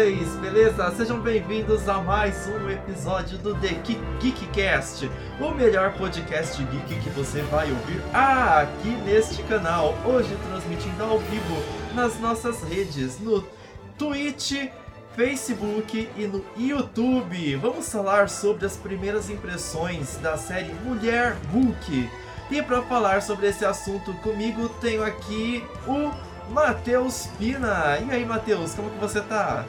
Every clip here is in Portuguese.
vocês, beleza? Sejam bem-vindos a mais um episódio do The Geekcast, o melhor podcast geek que você vai ouvir aqui neste canal. Hoje transmitindo ao vivo nas nossas redes, no Twitch, Facebook e no YouTube. Vamos falar sobre as primeiras impressões da série Mulher Hulk. E para falar sobre esse assunto comigo, tenho aqui o Matheus Pina. E aí, Matheus, como que você tá?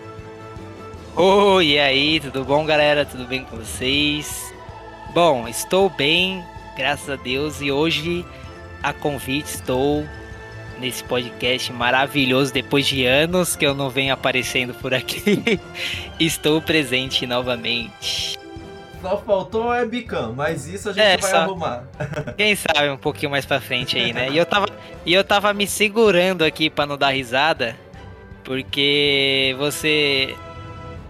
Oi, e aí, tudo bom, galera? Tudo bem com vocês? Bom, estou bem, graças a Deus, e hoje, a convite, estou nesse podcast maravilhoso, depois de anos que eu não venho aparecendo por aqui, estou presente novamente. Só faltou a webcam, mas isso a gente é, vai só... arrumar. Quem sabe um pouquinho mais pra frente aí, né? E eu tava, e eu tava me segurando aqui pra não dar risada, porque você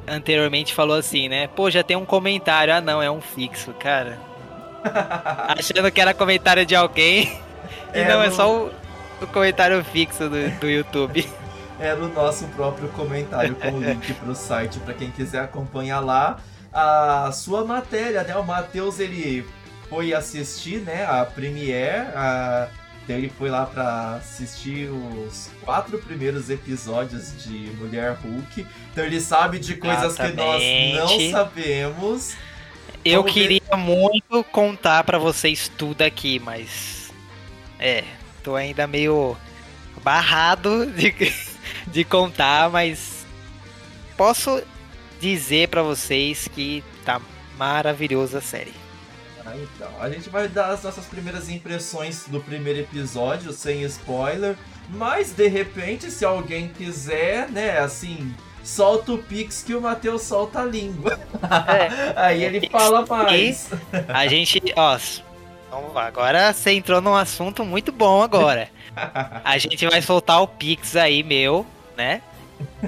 anteriormente falou assim, né? Pô, já tem um comentário. Ah, não, é um fixo, cara. Achando que era comentário de alguém. E é, não, é só o, o comentário fixo do, do YouTube. É no nosso próprio comentário com o link pro site para quem quiser acompanhar lá a sua matéria, né? O Matheus ele foi assistir, né, a Premiere, a... então ele foi lá para assistir os quatro primeiros episódios de Mulher Hulk. Então ele sabe de coisas Exatamente. que nós não sabemos. Eu Vamos queria ver... muito contar para vocês tudo aqui, mas é, tô ainda meio barrado de, de contar, mas posso dizer para vocês que tá maravilhosa a série. Ah, então, a gente vai dar as nossas primeiras impressões do primeiro episódio, sem spoiler. Mas de repente, se alguém quiser, né, assim, solta o Pix que o Matheus solta a língua. É, Aí ele fala mais. A gente, ó, vamos lá, agora você entrou num assunto muito bom agora. A gente vai soltar o Pix aí, meu, né?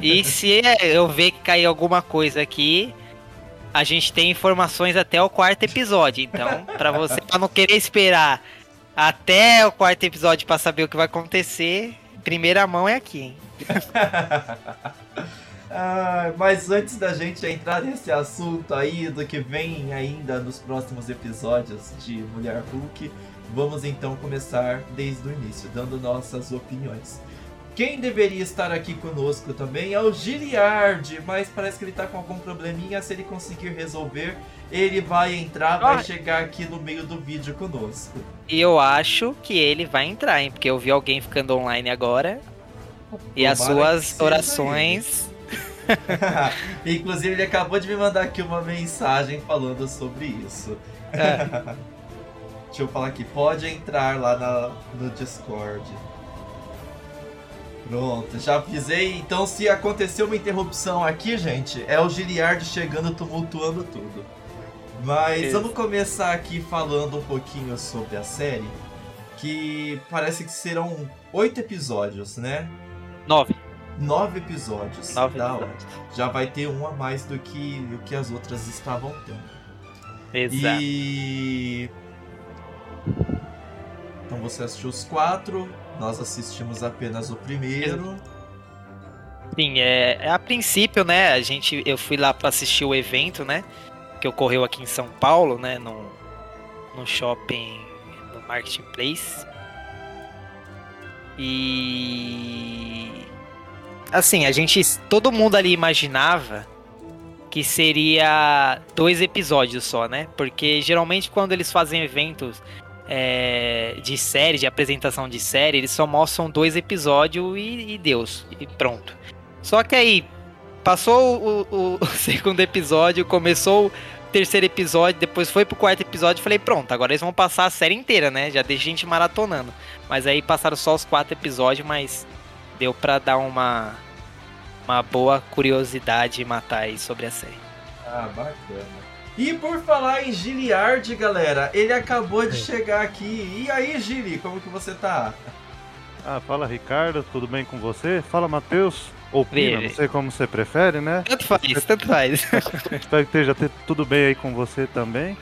E se eu ver que cair alguma coisa aqui, a gente tem informações até o quarto episódio. Então, para você pra não querer esperar até o quarto episódio para saber o que vai acontecer, primeira mão é aqui, hein? ah, mas antes da gente entrar nesse assunto aí do que vem ainda nos próximos episódios de Mulher Hulk, vamos então começar desde o início, dando nossas opiniões. Quem deveria estar aqui conosco também é o Giliard, mas parece que ele tá com algum probleminha. Se ele conseguir resolver, ele vai entrar, vai chegar aqui no meio do vídeo conosco. E eu acho que ele vai entrar, hein? Porque eu vi alguém ficando online agora. E as suas orações. Inclusive, ele acabou de me mandar aqui uma mensagem falando sobre isso. É. Deixa eu falar aqui, pode entrar lá na, no Discord. Pronto, já avisei. Então, se acontecer uma interrupção aqui, gente, é o Giliard chegando tumultuando tudo. Mas Isso. vamos começar aqui falando um pouquinho sobre a série. Que parece que serão oito episódios, né? Nove. Nove episódios. Nove da episódios. Já vai ter um a mais do que o que as outras estavam tendo. Exato. E. Então você assistiu os quatro, nós assistimos apenas o primeiro. Sim, é, é, a princípio, né? A gente, eu fui lá para assistir o evento, né? Que ocorreu aqui em São Paulo, né? No, no shopping, no Marketplace. E assim, a gente, todo mundo ali imaginava que seria dois episódios só, né? Porque geralmente quando eles fazem eventos é, de série, de apresentação de série, eles só mostram dois episódios e, e Deus, e pronto. Só que aí, passou o, o, o, segundo episódio, começou o terceiro episódio, depois foi pro quarto episódio e falei, pronto, agora eles vão passar a série inteira, né? Já deixa gente maratonando. Mas aí passaram só os quatro episódios, mas deu pra dar uma, uma boa curiosidade matar aí sobre a série. Ah, bacana. E por falar em Giliard, galera, ele acabou de chegar aqui. E aí, Gili, como que você tá? Ah, fala Ricardo, tudo bem com você? Fala Matheus, ou Pina, não sei como você prefere, né? Tanto faz, tanto faz. Espero que esteja tudo bem aí com você também.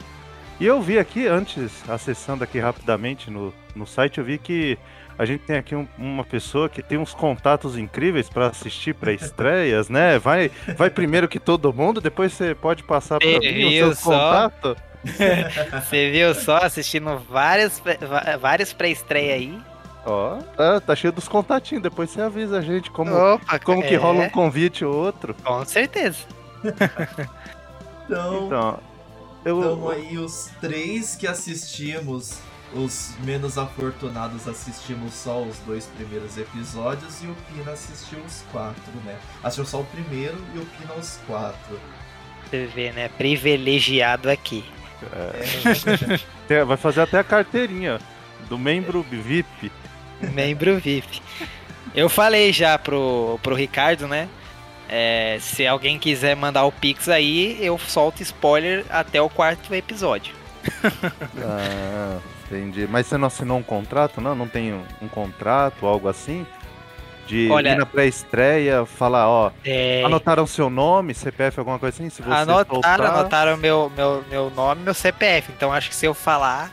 E eu vi aqui, antes, acessando aqui rapidamente no, no site, eu vi que a gente tem aqui um, uma pessoa que tem uns contatos incríveis para assistir para estreias, né? Vai, vai primeiro que todo mundo, depois você pode passar para mim o seu contato. Você viu só assistindo vários, vários pré-estreia aí? Ó, tá, tá, cheio dos contatinhos, depois você avisa a gente como, Opa, como é. que rola um convite ou outro. Com certeza. então, então, eu... então aí os três que assistimos os menos afortunados assistimos só os dois primeiros episódios e o Pina assistiu os quatro, né? Assistiu só o primeiro e o Pina os quatro. Você vê, né? Privilegiado aqui. É. é. Vai fazer até a carteirinha do membro VIP. Membro VIP. Eu falei já pro, pro Ricardo, né? É, se alguém quiser mandar o Pix aí, eu solto spoiler até o quarto episódio. ah. Entendi. Mas você não assinou um contrato, não? Não tem um, um contrato, algo assim? De Olha, ir na pré-estreia, falar, ó, é... anotaram seu nome, CPF, alguma coisa assim? Se você anotaram, soltar... anotaram meu, meu, meu nome meu CPF. Então acho que se eu falar.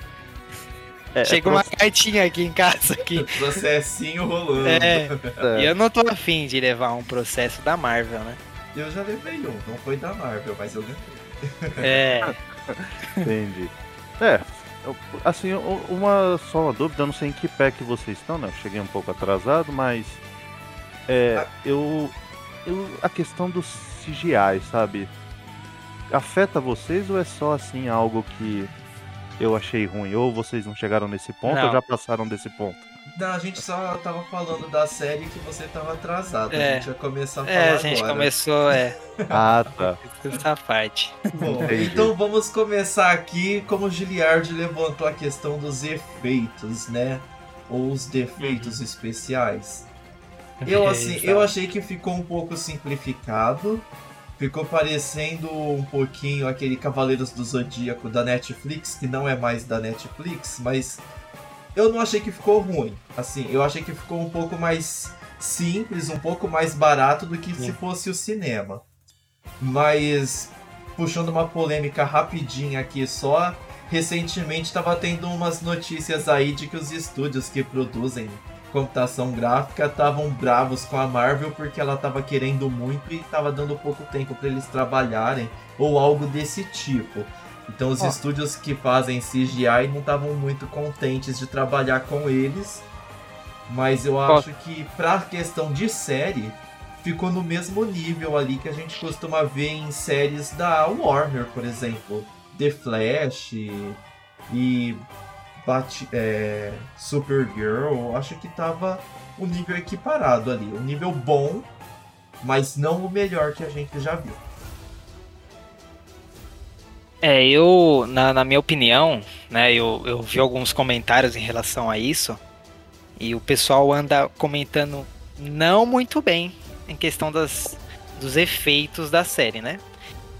É, é Chega é uma cartinha aqui em casa. Aqui. Processinho rolando. É. é. E eu não tô afim de levar um processo da Marvel, né? Eu já levei um, não foi da Marvel, mas eu levei. É. Entendi. É, Assim, uma só uma dúvida, eu não sei em que pé que vocês estão, né? Eu cheguei um pouco atrasado, mas é, eu, eu a questão do CGI, sabe? Afeta vocês ou é só assim algo que eu achei ruim? Ou vocês não chegaram nesse ponto não. ou já passaram desse ponto? Não, a gente só tava falando da série que você tava atrasado. É. A gente ia começar a falar É, a gente agora. começou, é. ah, tá. Essa parte. Bom, então vamos começar aqui como o Giliard levantou a questão dos efeitos, né? Ou os defeitos uhum. especiais. Eu, assim, eu achei que ficou um pouco simplificado. Ficou parecendo um pouquinho aquele Cavaleiros do Zodíaco da Netflix, que não é mais da Netflix, mas eu não achei que ficou ruim. Assim, eu achei que ficou um pouco mais simples, um pouco mais barato do que Sim. se fosse o cinema. Mas puxando uma polêmica rapidinha aqui só, recentemente estava tendo umas notícias aí de que os estúdios que produzem computação gráfica estavam bravos com a Marvel porque ela estava querendo muito e estava dando pouco tempo para eles trabalharem ou algo desse tipo. Então os oh. estúdios que fazem CGI não estavam muito contentes de trabalhar com eles. Mas eu acho oh. que pra questão de série, ficou no mesmo nível ali que a gente costuma ver em séries da Warner, por exemplo. The Flash e Bat é, Supergirl, acho que tava o um nível equiparado ali. Um nível bom, mas não o melhor que a gente já viu. É, eu, na, na, minha opinião, né, eu, eu vi alguns comentários em relação a isso, e o pessoal anda comentando não muito bem em questão das, dos efeitos da série, né?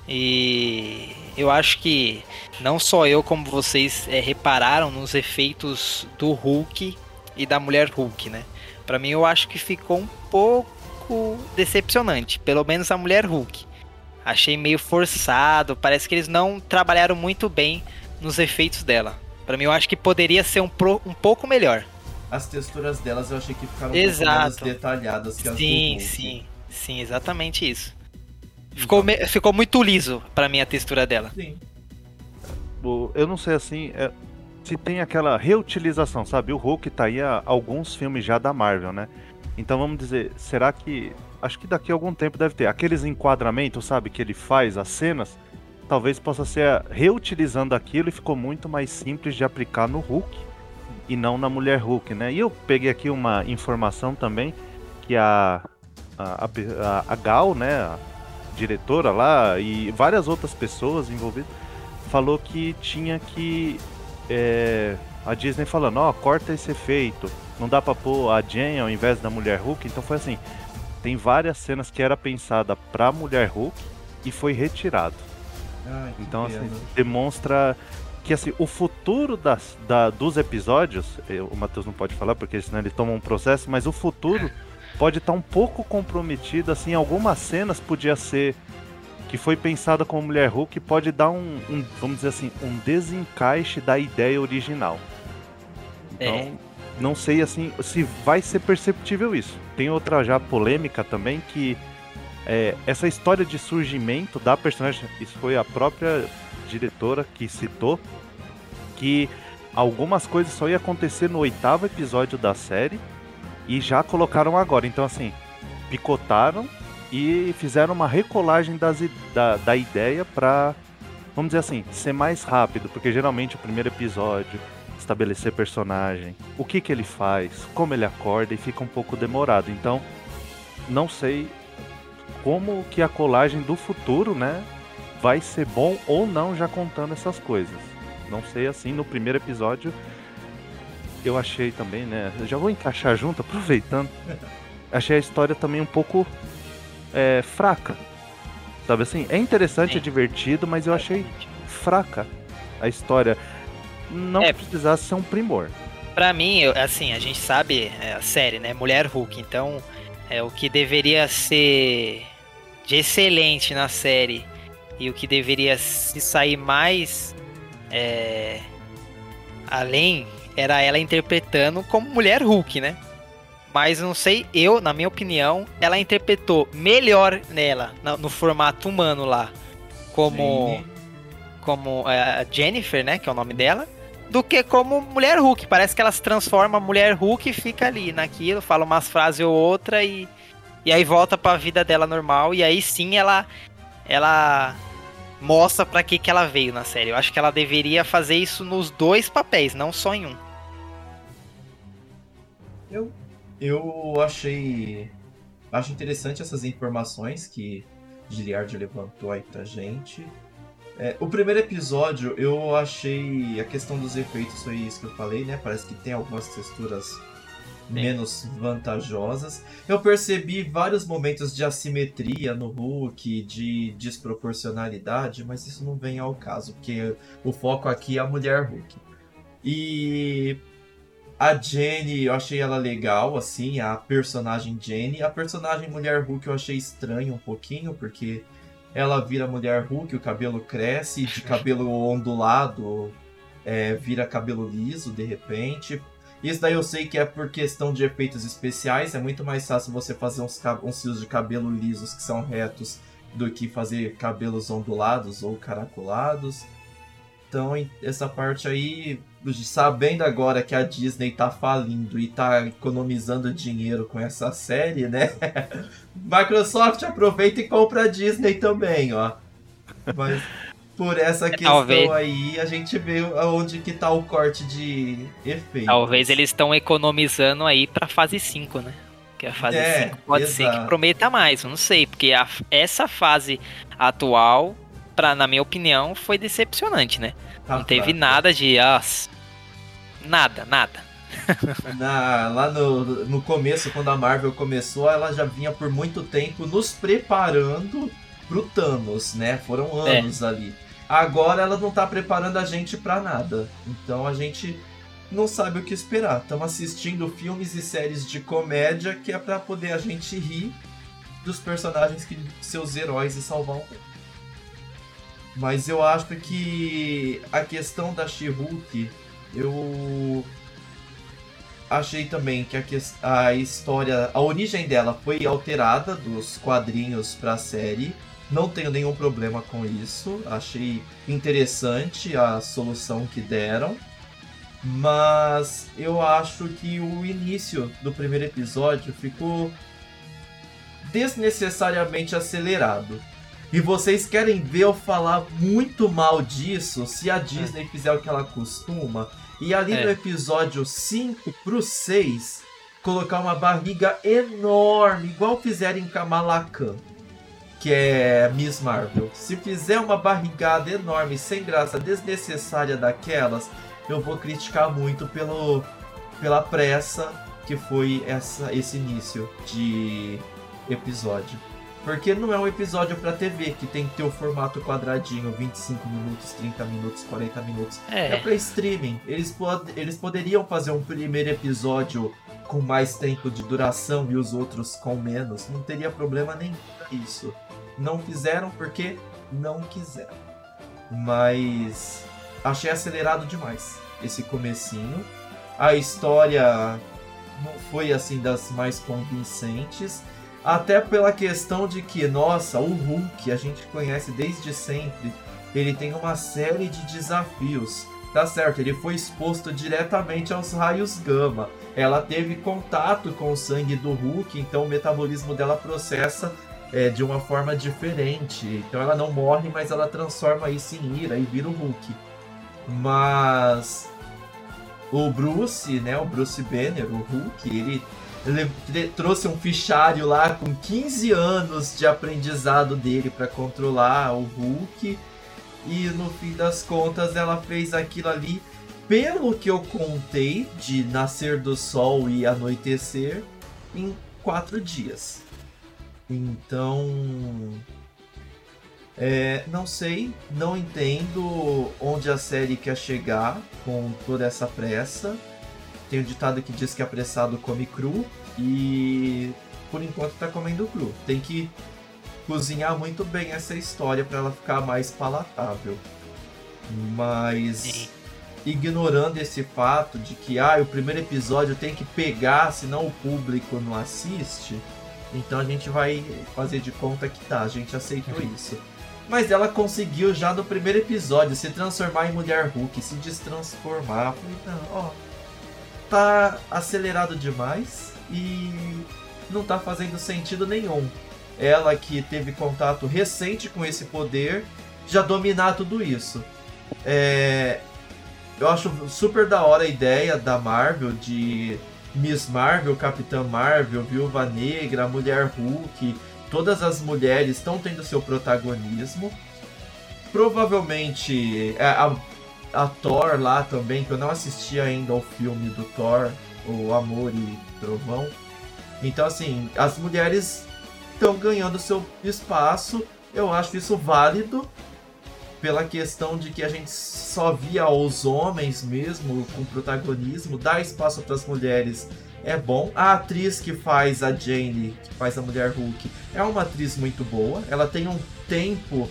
E eu acho que não só eu, como vocês é, repararam nos efeitos do Hulk e da Mulher Hulk, né? Para mim, eu acho que ficou um pouco decepcionante, pelo menos a Mulher Hulk. Achei meio forçado, parece que eles não trabalharam muito bem nos efeitos dela. Para mim, eu acho que poderia ser um, pro, um pouco melhor. As texturas delas eu achei que ficaram Exato. um pouco menos detalhadas que as Sim, do sim, sim, exatamente isso. Ficou, me, ficou muito liso para mim a textura dela. Sim. Eu não sei assim, é, se tem aquela reutilização, sabe? O Hulk tá aí a alguns filmes já da Marvel, né? Então vamos dizer, será que acho que daqui a algum tempo deve ter. Aqueles enquadramentos, sabe, que ele faz, as cenas, talvez possa ser reutilizando aquilo e ficou muito mais simples de aplicar no Hulk e não na mulher Hulk, né? E eu peguei aqui uma informação também que a, a, a, a Gal, né, a diretora lá e várias outras pessoas envolvidas, falou que tinha que. É, a Disney falando, ó, oh, corta esse efeito, não dá pra pôr a Jane ao invés da mulher Hulk, então foi assim, tem várias cenas que era pensada pra mulher Hulk e foi retirado. Ai, então, assim, demonstra que assim, o futuro das, da, dos episódios, o Matheus não pode falar porque senão ele toma um processo, mas o futuro pode estar tá um pouco comprometido, assim, algumas cenas podia ser que foi pensada como mulher Hulk pode dar um, um vamos dizer assim, um desencaixe da ideia original. Então, é. Não sei assim se vai ser perceptível isso. Tem outra já polêmica também que é, essa história de surgimento da personagem, isso foi a própria diretora que citou, que algumas coisas só ia acontecer no oitavo episódio da série e já colocaram agora. Então, assim, picotaram e fizeram uma recolagem das, da, da ideia para, vamos dizer assim, ser mais rápido, porque geralmente o primeiro episódio estabelecer personagem, o que que ele faz, como ele acorda e fica um pouco demorado. Então, não sei como que a colagem do futuro, né, vai ser bom ou não já contando essas coisas. Não sei assim, no primeiro episódio eu achei também, né, já vou encaixar junto, aproveitando. Achei a história também um pouco é, fraca. Sabe assim? É interessante, é divertido, mas eu achei fraca a história. Não é, precisasse ser um primor. Pra mim, assim, a gente sabe é, a série, né? Mulher Hulk, então é o que deveria ser de excelente na série e o que deveria se sair mais é, além era ela interpretando como mulher Hulk, né? Mas não sei, eu, na minha opinião, ela interpretou melhor nela, no, no formato humano lá, como Sim. como é, a Jennifer, né, que é o nome dela, do que como mulher Hulk. Parece que ela se transforma mulher Hulk e fica ali naquilo, fala umas frases ou outra e e aí volta para a vida dela normal e aí sim ela ela mostra para que que ela veio na série. Eu acho que ela deveria fazer isso nos dois papéis, não só em um. Eu eu achei acho interessante essas informações que Giliard levantou aí pra gente. É, o primeiro episódio eu achei a questão dos efeitos foi isso que eu falei, né? Parece que tem algumas texturas menos vantajosas. Eu percebi vários momentos de assimetria no Hulk, de desproporcionalidade, mas isso não vem ao caso, porque o foco aqui é a mulher Hulk. E a Jenny, eu achei ela legal, assim, a personagem Jenny. A personagem Mulher Hulk eu achei estranho um pouquinho, porque ela vira Mulher Hulk, o cabelo cresce, de cabelo ondulado é, vira cabelo liso de repente. Isso daí eu sei que é por questão de efeitos especiais, é muito mais fácil você fazer uns, uns fios de cabelo lisos que são retos do que fazer cabelos ondulados ou caracolados. Então, essa parte aí, sabendo agora que a Disney tá falindo e tá economizando dinheiro com essa série, né? Microsoft aproveita e compra a Disney também, ó. Mas por essa questão Talvez... aí, a gente vê onde que tá o corte de efeito. Talvez eles estão economizando aí pra fase 5, né? Que a fase é, 5 pode exato. ser que prometa mais, eu não sei, porque a, essa fase atual, pra, na minha opinião, foi decepcionante, né? Tá não teve nada de. Ah, nada, nada. Na, lá no, no começo, quando a Marvel começou, ela já vinha por muito tempo nos preparando pro Thanos, né? Foram é. anos é. ali. Agora ela não tá preparando a gente para nada. Então a gente não sabe o que esperar. Estamos assistindo filmes e séries de comédia que é para poder a gente rir dos personagens que seus heróis e salvar o mundo. Mas eu acho que a questão da She-Hulk, eu achei também que a, que a história, a origem dela foi alterada dos quadrinhos para a série não tenho nenhum problema com isso. Achei interessante a solução que deram. Mas eu acho que o início do primeiro episódio ficou desnecessariamente acelerado. E vocês querem ver eu falar muito mal disso se a Disney é. fizer o que ela costuma? E ali é. no episódio 5 pro 6, colocar uma barriga enorme, igual fizeram em Kamala Khan que é Miss Marvel. Se fizer uma barrigada enorme, sem graça, desnecessária daquelas, eu vou criticar muito pelo, pela pressa que foi essa, esse início de episódio. Porque não é um episódio para TV que tem que ter o formato quadradinho, 25 minutos, 30 minutos, 40 minutos. É, é para streaming. Eles, pod eles poderiam fazer um primeiro episódio com mais tempo de duração e os outros com menos. Não teria problema nenhum isso. não fizeram porque não quiseram. Mas achei acelerado demais esse comecinho. A história não foi assim das mais convincentes, até pela questão de que, nossa, o Hulk a gente conhece desde sempre. Ele tem uma série de desafios. Tá certo, ele foi exposto diretamente aos raios gama. Ela teve contato com o sangue do Hulk, então o metabolismo dela processa é, de uma forma diferente. Então ela não morre, mas ela transforma isso em ira e vira o Hulk. Mas o Bruce, né, o Bruce Banner, o Hulk, ele, trouxe um fichário lá com 15 anos de aprendizado dele para controlar o Hulk. E no fim das contas ela fez aquilo ali, pelo que eu contei, de nascer do sol e anoitecer, em quatro dias. Então. É, não sei, não entendo onde a série quer chegar com toda essa pressa. Tem um ditado que diz que apressado come cru e por enquanto tá comendo cru. Tem que cozinhar muito bem essa história para ela ficar mais palatável. Mas ignorando esse fato de que ah, o primeiro episódio tem que pegar, senão o público não assiste então a gente vai fazer de conta que tá, a gente aceitou uhum. isso. Mas ela conseguiu já no primeiro episódio se transformar em mulher Hulk, se destransformar. Falei, não, ó, tá acelerado demais e não tá fazendo sentido nenhum. Ela que teve contato recente com esse poder já dominar tudo isso. É, eu acho super da hora a ideia da Marvel de Miss Marvel, Capitã Marvel, Viúva Negra, Mulher Hulk, todas as mulheres estão tendo seu protagonismo. Provavelmente é, a, a, Thor lá também, que eu não assisti ainda ao filme do Thor, o Amor e Trovão. Então, assim, as mulheres estão ganhando seu espaço. Eu acho isso válido pela questão de que a gente só via os homens mesmo com protagonismo, dar espaço para as mulheres é bom. A atriz que faz a Jane, que faz a mulher Hulk, é uma atriz muito boa. Ela tem um tempo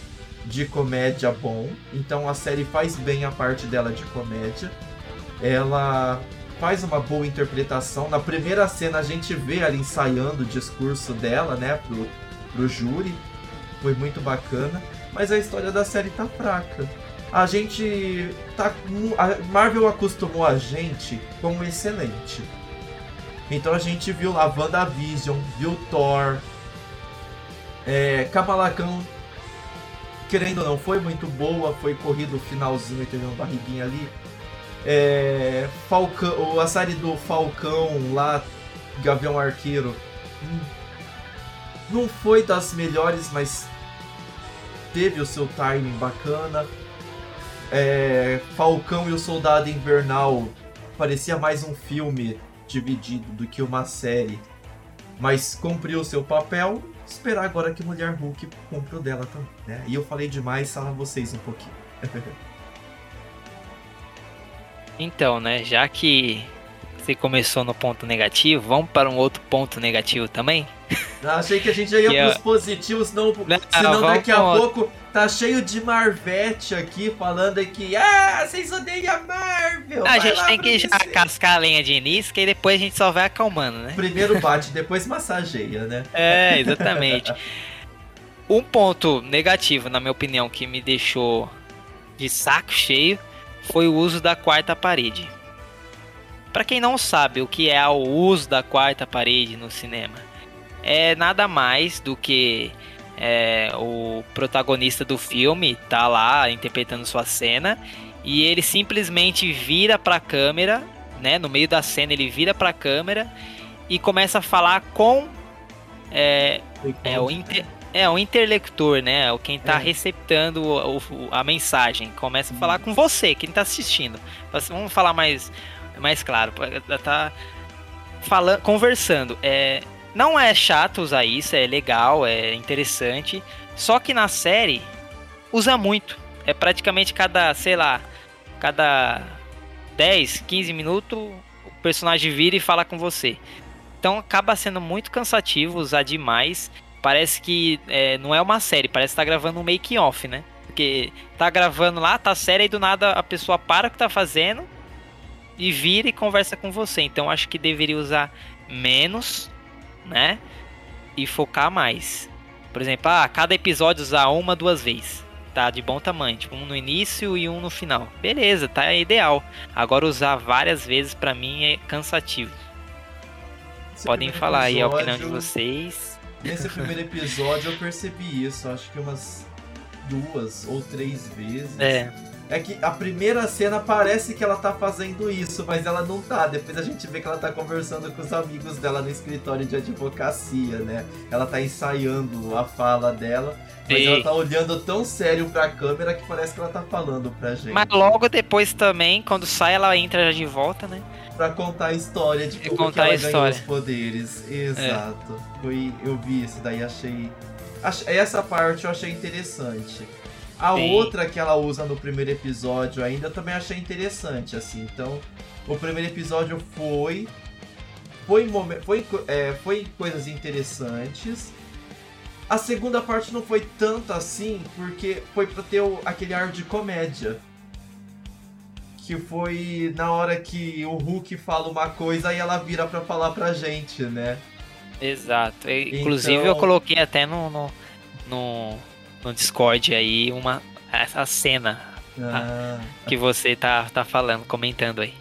de comédia bom, então a série faz bem a parte dela de comédia. Ela faz uma boa interpretação. Na primeira cena a gente vê ela ensaiando o discurso dela, né, pro, pro júri. Foi muito bacana mas a história da série tá fraca. A gente tá. A Marvel acostumou a gente com excelente. Então a gente viu lá WandaVision, viu Thor, é, Kamala Khan, querendo ou não, foi muito boa, foi corrido o finalzinho teve uma barriguinha ali. É, Falcão, a série do Falcão lá, Gavião Arqueiro, hum, não foi das melhores, mas teve o seu timing bacana. É, Falcão e o Soldado Invernal parecia mais um filme dividido do que uma série, mas cumpriu seu papel. Esperar agora que Mulher Hulk cumpre o dela também, né? E eu falei demais, fala vocês um pouquinho. então, né, já que você começou no ponto negativo, vamos para um outro ponto negativo também? Achei que a gente já ia que pros eu... positivos, não, não senão daqui a pouco tá cheio de Marvete aqui falando que ah, vocês odeiam a Marvel. a gente tem que já cascar a lenha de início, que depois a gente só vai acalmando, né? Primeiro bate, depois massageia, né? É, exatamente. um ponto negativo, na minha opinião, que me deixou de saco cheio foi o uso da quarta parede. Para quem não sabe o que é o uso da quarta parede no cinema, é nada mais do que é, o protagonista do filme tá lá interpretando sua cena e ele simplesmente vira para a câmera, né? No meio da cena ele vira para a câmera e começa a falar com é, é o inter, é o interlocutor, né? O quem tá é. receptando o, o, a mensagem começa a falar com você, quem tá assistindo. Vamos falar mais mais claro, tá falando, conversando. É, não é chato usar isso, é legal, é interessante. Só que na série usa muito. É praticamente cada, sei lá, cada 10, 15 minutos o personagem vira e fala com você. Então acaba sendo muito cansativo usar demais. parece que é, não é uma série, parece que tá gravando um making off, né? Porque tá gravando lá, tá série e do nada a pessoa para o que tá fazendo e vira e conversa com você. Então acho que deveria usar menos, né? E focar mais. Por exemplo, ah, cada episódio usar uma, duas vezes. Tá de bom tamanho, tipo um no início e um no final. Beleza, tá ideal. Agora usar várias vezes para mim é cansativo. Esse Podem falar aí a opinião de episódio- vocês. Nesse primeiro episódio eu percebi isso, acho que umas duas ou três vezes. É, É que a primeira cena parece que ela tá fazendo isso, mas ela não tá. Depois a gente vê que ela tá conversando com os amigos dela no escritório de advocacia, né? Ela tá ensaiando a fala dela, mas Sim. ela tá olhando tão sério pra câmera que parece que ela tá falando pra gente. mas logo depois também, quando sai, ela entra já de volta, né? Pra contar a história de E como que contar ela a ganhou história. os poderes. Exato. Foi, eu vi isso daí, achei. ach- Essa parte eu achei interessante. A Sim. outra que ela usa no primeiro episódio ainda eu também achei interessante, assim. Então, o primeiro episódio foi. Foi, foi, é, foi coisas interessantes. A segunda parte não foi tanto assim, porque foi pra ter o- aquele ar de comédia. Que foi na hora que o Hulk fala uma coisa e ela vira pra falar pra gente, né? Exato. Inclusive Então- eu coloquei até no, no, no, no Discord aí uma essa cena Ah, que você tá, tá falando, comentando aí.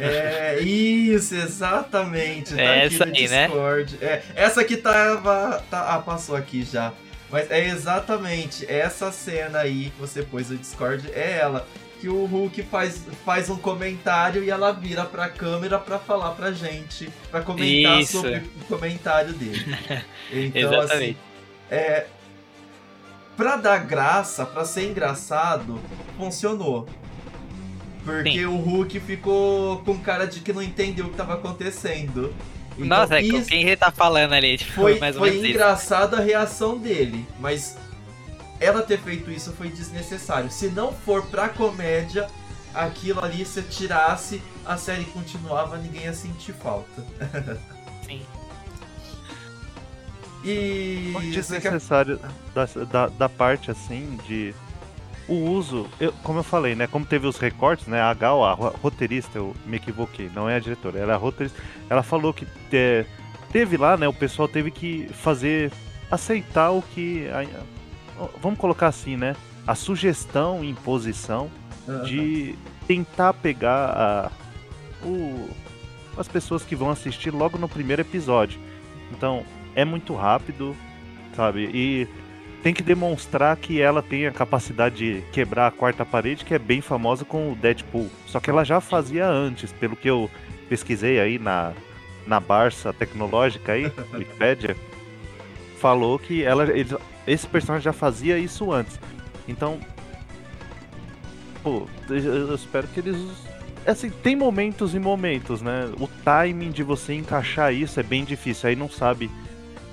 é isso, exatamente. Tá É aqui essa no aí, né? Discord. É, essa que tava. Tá, ah, passou aqui já. Mas é exatamente essa cena aí que você pôs no Discord, é ela. Que o Hulk faz, faz um comentário e ela vira pra câmera pra falar pra gente. Pra comentar Isso. sobre o comentário dele. Então, assim, Exatamente. é, pra dar graça, pra ser engraçado, funcionou. Porque Sim. o Hulk ficou com cara de que não entendeu o que tava acontecendo. Então, Nossa, é isso quem você tá falando ali? Tipo, foi, mais foi engraçado a reação dele, mas ela ter feito isso foi desnecessário. Se não for pra comédia, aquilo ali, se tirasse, a série continuava, ninguém ia sentir falta. E. Desnecessário da, da, da parte assim de o uso, eu- como eu falei, né? Como teve os recortes, né? A Gal, a ro- roteirista, eu me equivoquei, não é a diretora, ela é a roteirista. Ela falou que é, teve lá, né? O pessoal teve que fazer, aceitar o que. a- vamos colocar assim, né? A sugestão, imposição de tentar pegar a, o, as pessoas que vão assistir logo no primeiro episódio. Então, é muito rápido, sabe? E tem que demonstrar que ela tem a capacidade de quebrar a quarta parede, que é bem famosa com o Deadpool. Só que ela já fazia antes, pelo que eu pesquisei aí na, na Barça Tecnológica aí, Wikipedia, falou que ela, ele- esse personagem já fazia isso antes. Então, pô, eu espero que eles assim, tem momentos e momentos, né? O timing de você encaixar isso é bem difícil. Aí não sabe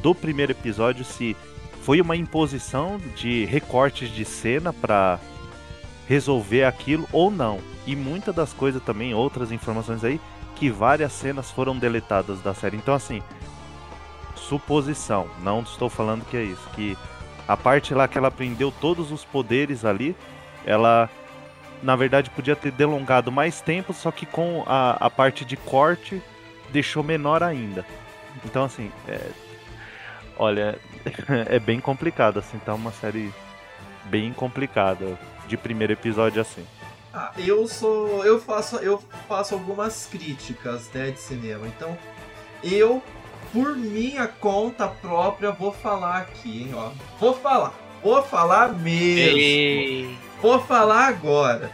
do primeiro episódio se foi uma imposição de recortes de cena pra resolver aquilo ou não. E muitas das coisas também, outras informações aí, que várias cenas foram deletadas da série. Então assim, suposição, não estou falando que é isso, que a parte lá que ela aprendeu todos os poderes ali, ela na verdade podia ter delongado mais tempo, só que com a, a parte de corte deixou menor ainda. Então assim, é, olha, é bem complicado assim, tá uma série bem complicada de primeiro episódio assim. Ah, eu sou. Eu faço, eu faço algumas críticas né, de cinema. Então, eu, por minha conta própria, vou falar aqui, hein, ó. Vou falar. Vou falar mesmo. E... Vou falar agora.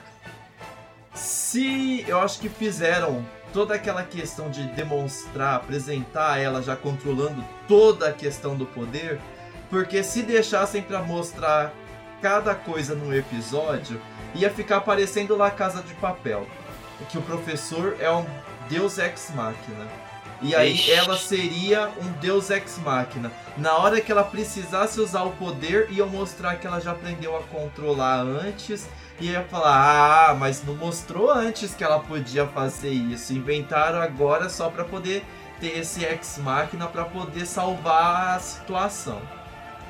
Se eu acho que fizeram toda aquela questão de demonstrar, apresentar ela já controlando toda a questão do poder, porque se deixassem pra mostrar cada coisa num episódio, ia ficar parecendo lá Casa de Papel, que o professor é um Deus ex machina. E aí Ixi. ela seria um Deus ex machina. Na hora que ela precisasse usar o poder, ia mostrar que ela já aprendeu a controlar antes. Ia falar, ah, mas não mostrou antes que ela podia fazer isso. Inventaram agora só pra poder ter esse ex machina pra poder salvar a situação.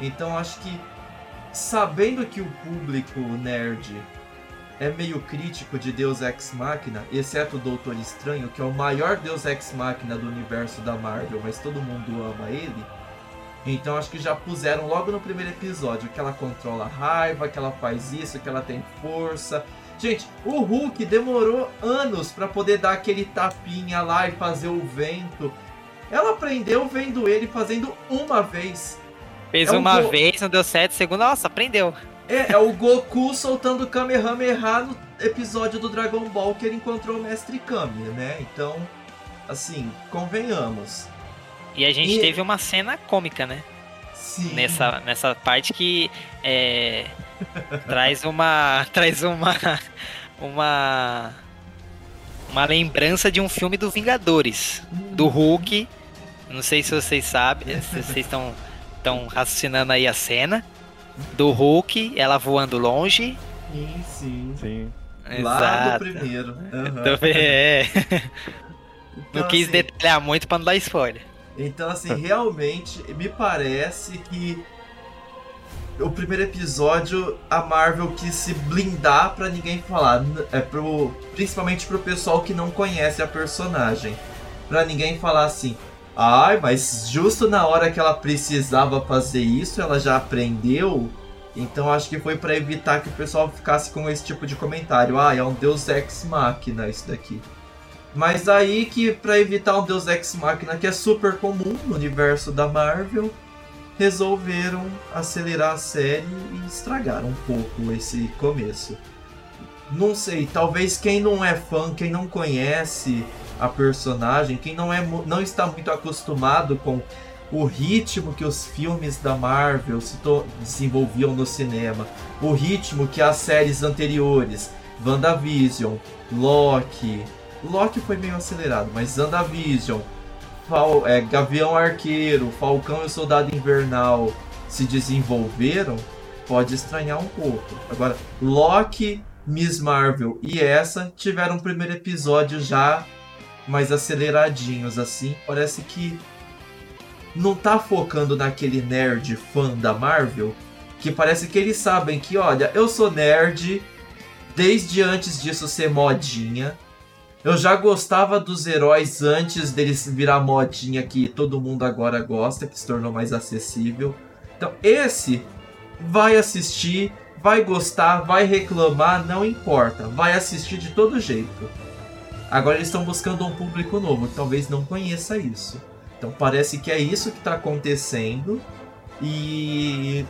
Então acho que sabendo que o público nerd é meio crítico de Deus Ex Machina, exceto o Doutor Estranho, que é o maior Deus Ex Machina do universo da Marvel, mas todo mundo ama ele. Então acho que já puseram logo no primeiro episódio que ela controla a raiva, que ela faz isso, que ela tem força. Gente, o Hulk demorou anos para poder dar aquele tapinha lá e fazer o vento. Ela aprendeu vendo ele fazendo uma vez. Fez É um uma go- vez, não deu certo, segunda, nossa, aprendeu. É, é o Goku soltando o Kamehameha no episódio do Dragon Ball que ele encontrou o Mestre Kami, né? Então, assim, convenhamos. E a gente E- teve uma cena cômica, né? Sim. Nessa, nessa parte que é, traz uma. traz uma. uma. uma lembrança de um filme do Vingadores. Do Hulk. Não sei se vocês sabem, se vocês estão estão raciocinando aí a cena. Do Hulk, ela voando longe. Sim, sim. Sim. Lá do Exato. primeiro. Aham. Então, é. Então, Não quis assim, detalhar muito pra não dar spoiler. Então, assim, realmente me parece que o primeiro episódio a Marvel quis se blindar pra ninguém falar, é pro, principalmente pro pessoal que não conhece a personagem, Pra ninguém falar assim. Ai, mas justo na hora que ela precisava fazer isso, ela já aprendeu. Então acho que foi pra evitar que o pessoal ficasse com esse tipo de comentário. Ah, é um Deus Ex Machina isso daqui. Mas aí que pra evitar um Deus Ex Machina que é super comum no universo da Marvel, resolveram acelerar a série e estragaram um pouco esse começo. Não sei, talvez quem não é fã, quem não conhece a personagem, quem não, é, não está muito acostumado com o ritmo que os filmes da Marvel se desenvolviam no cinema, o ritmo que as séries anteriores, WandaVision, Loki, Loki foi meio acelerado, mas WandaVision, Fal é, Gavião Arqueiro, Falcão e o Soldado Invernal se desenvolveram, pode estranhar um pouco. Agora, Loki, Miss Marvel e essa tiveram um primeiro episódio já mais aceleradinhos, assim. Parece que não tá focando naquele nerd fã da Marvel, que parece que eles sabem que, olha, eu sou nerd desde antes disso ser modinha. Eu já gostava dos heróis antes deles virar modinha que todo mundo agora gosta, que se tornou mais acessível. Então, esse vai assistir, vai gostar, vai reclamar, não importa, vai assistir de todo jeito. Agora eles estão buscando um público novo, que talvez não conheça isso. Então parece que é isso que está acontecendo e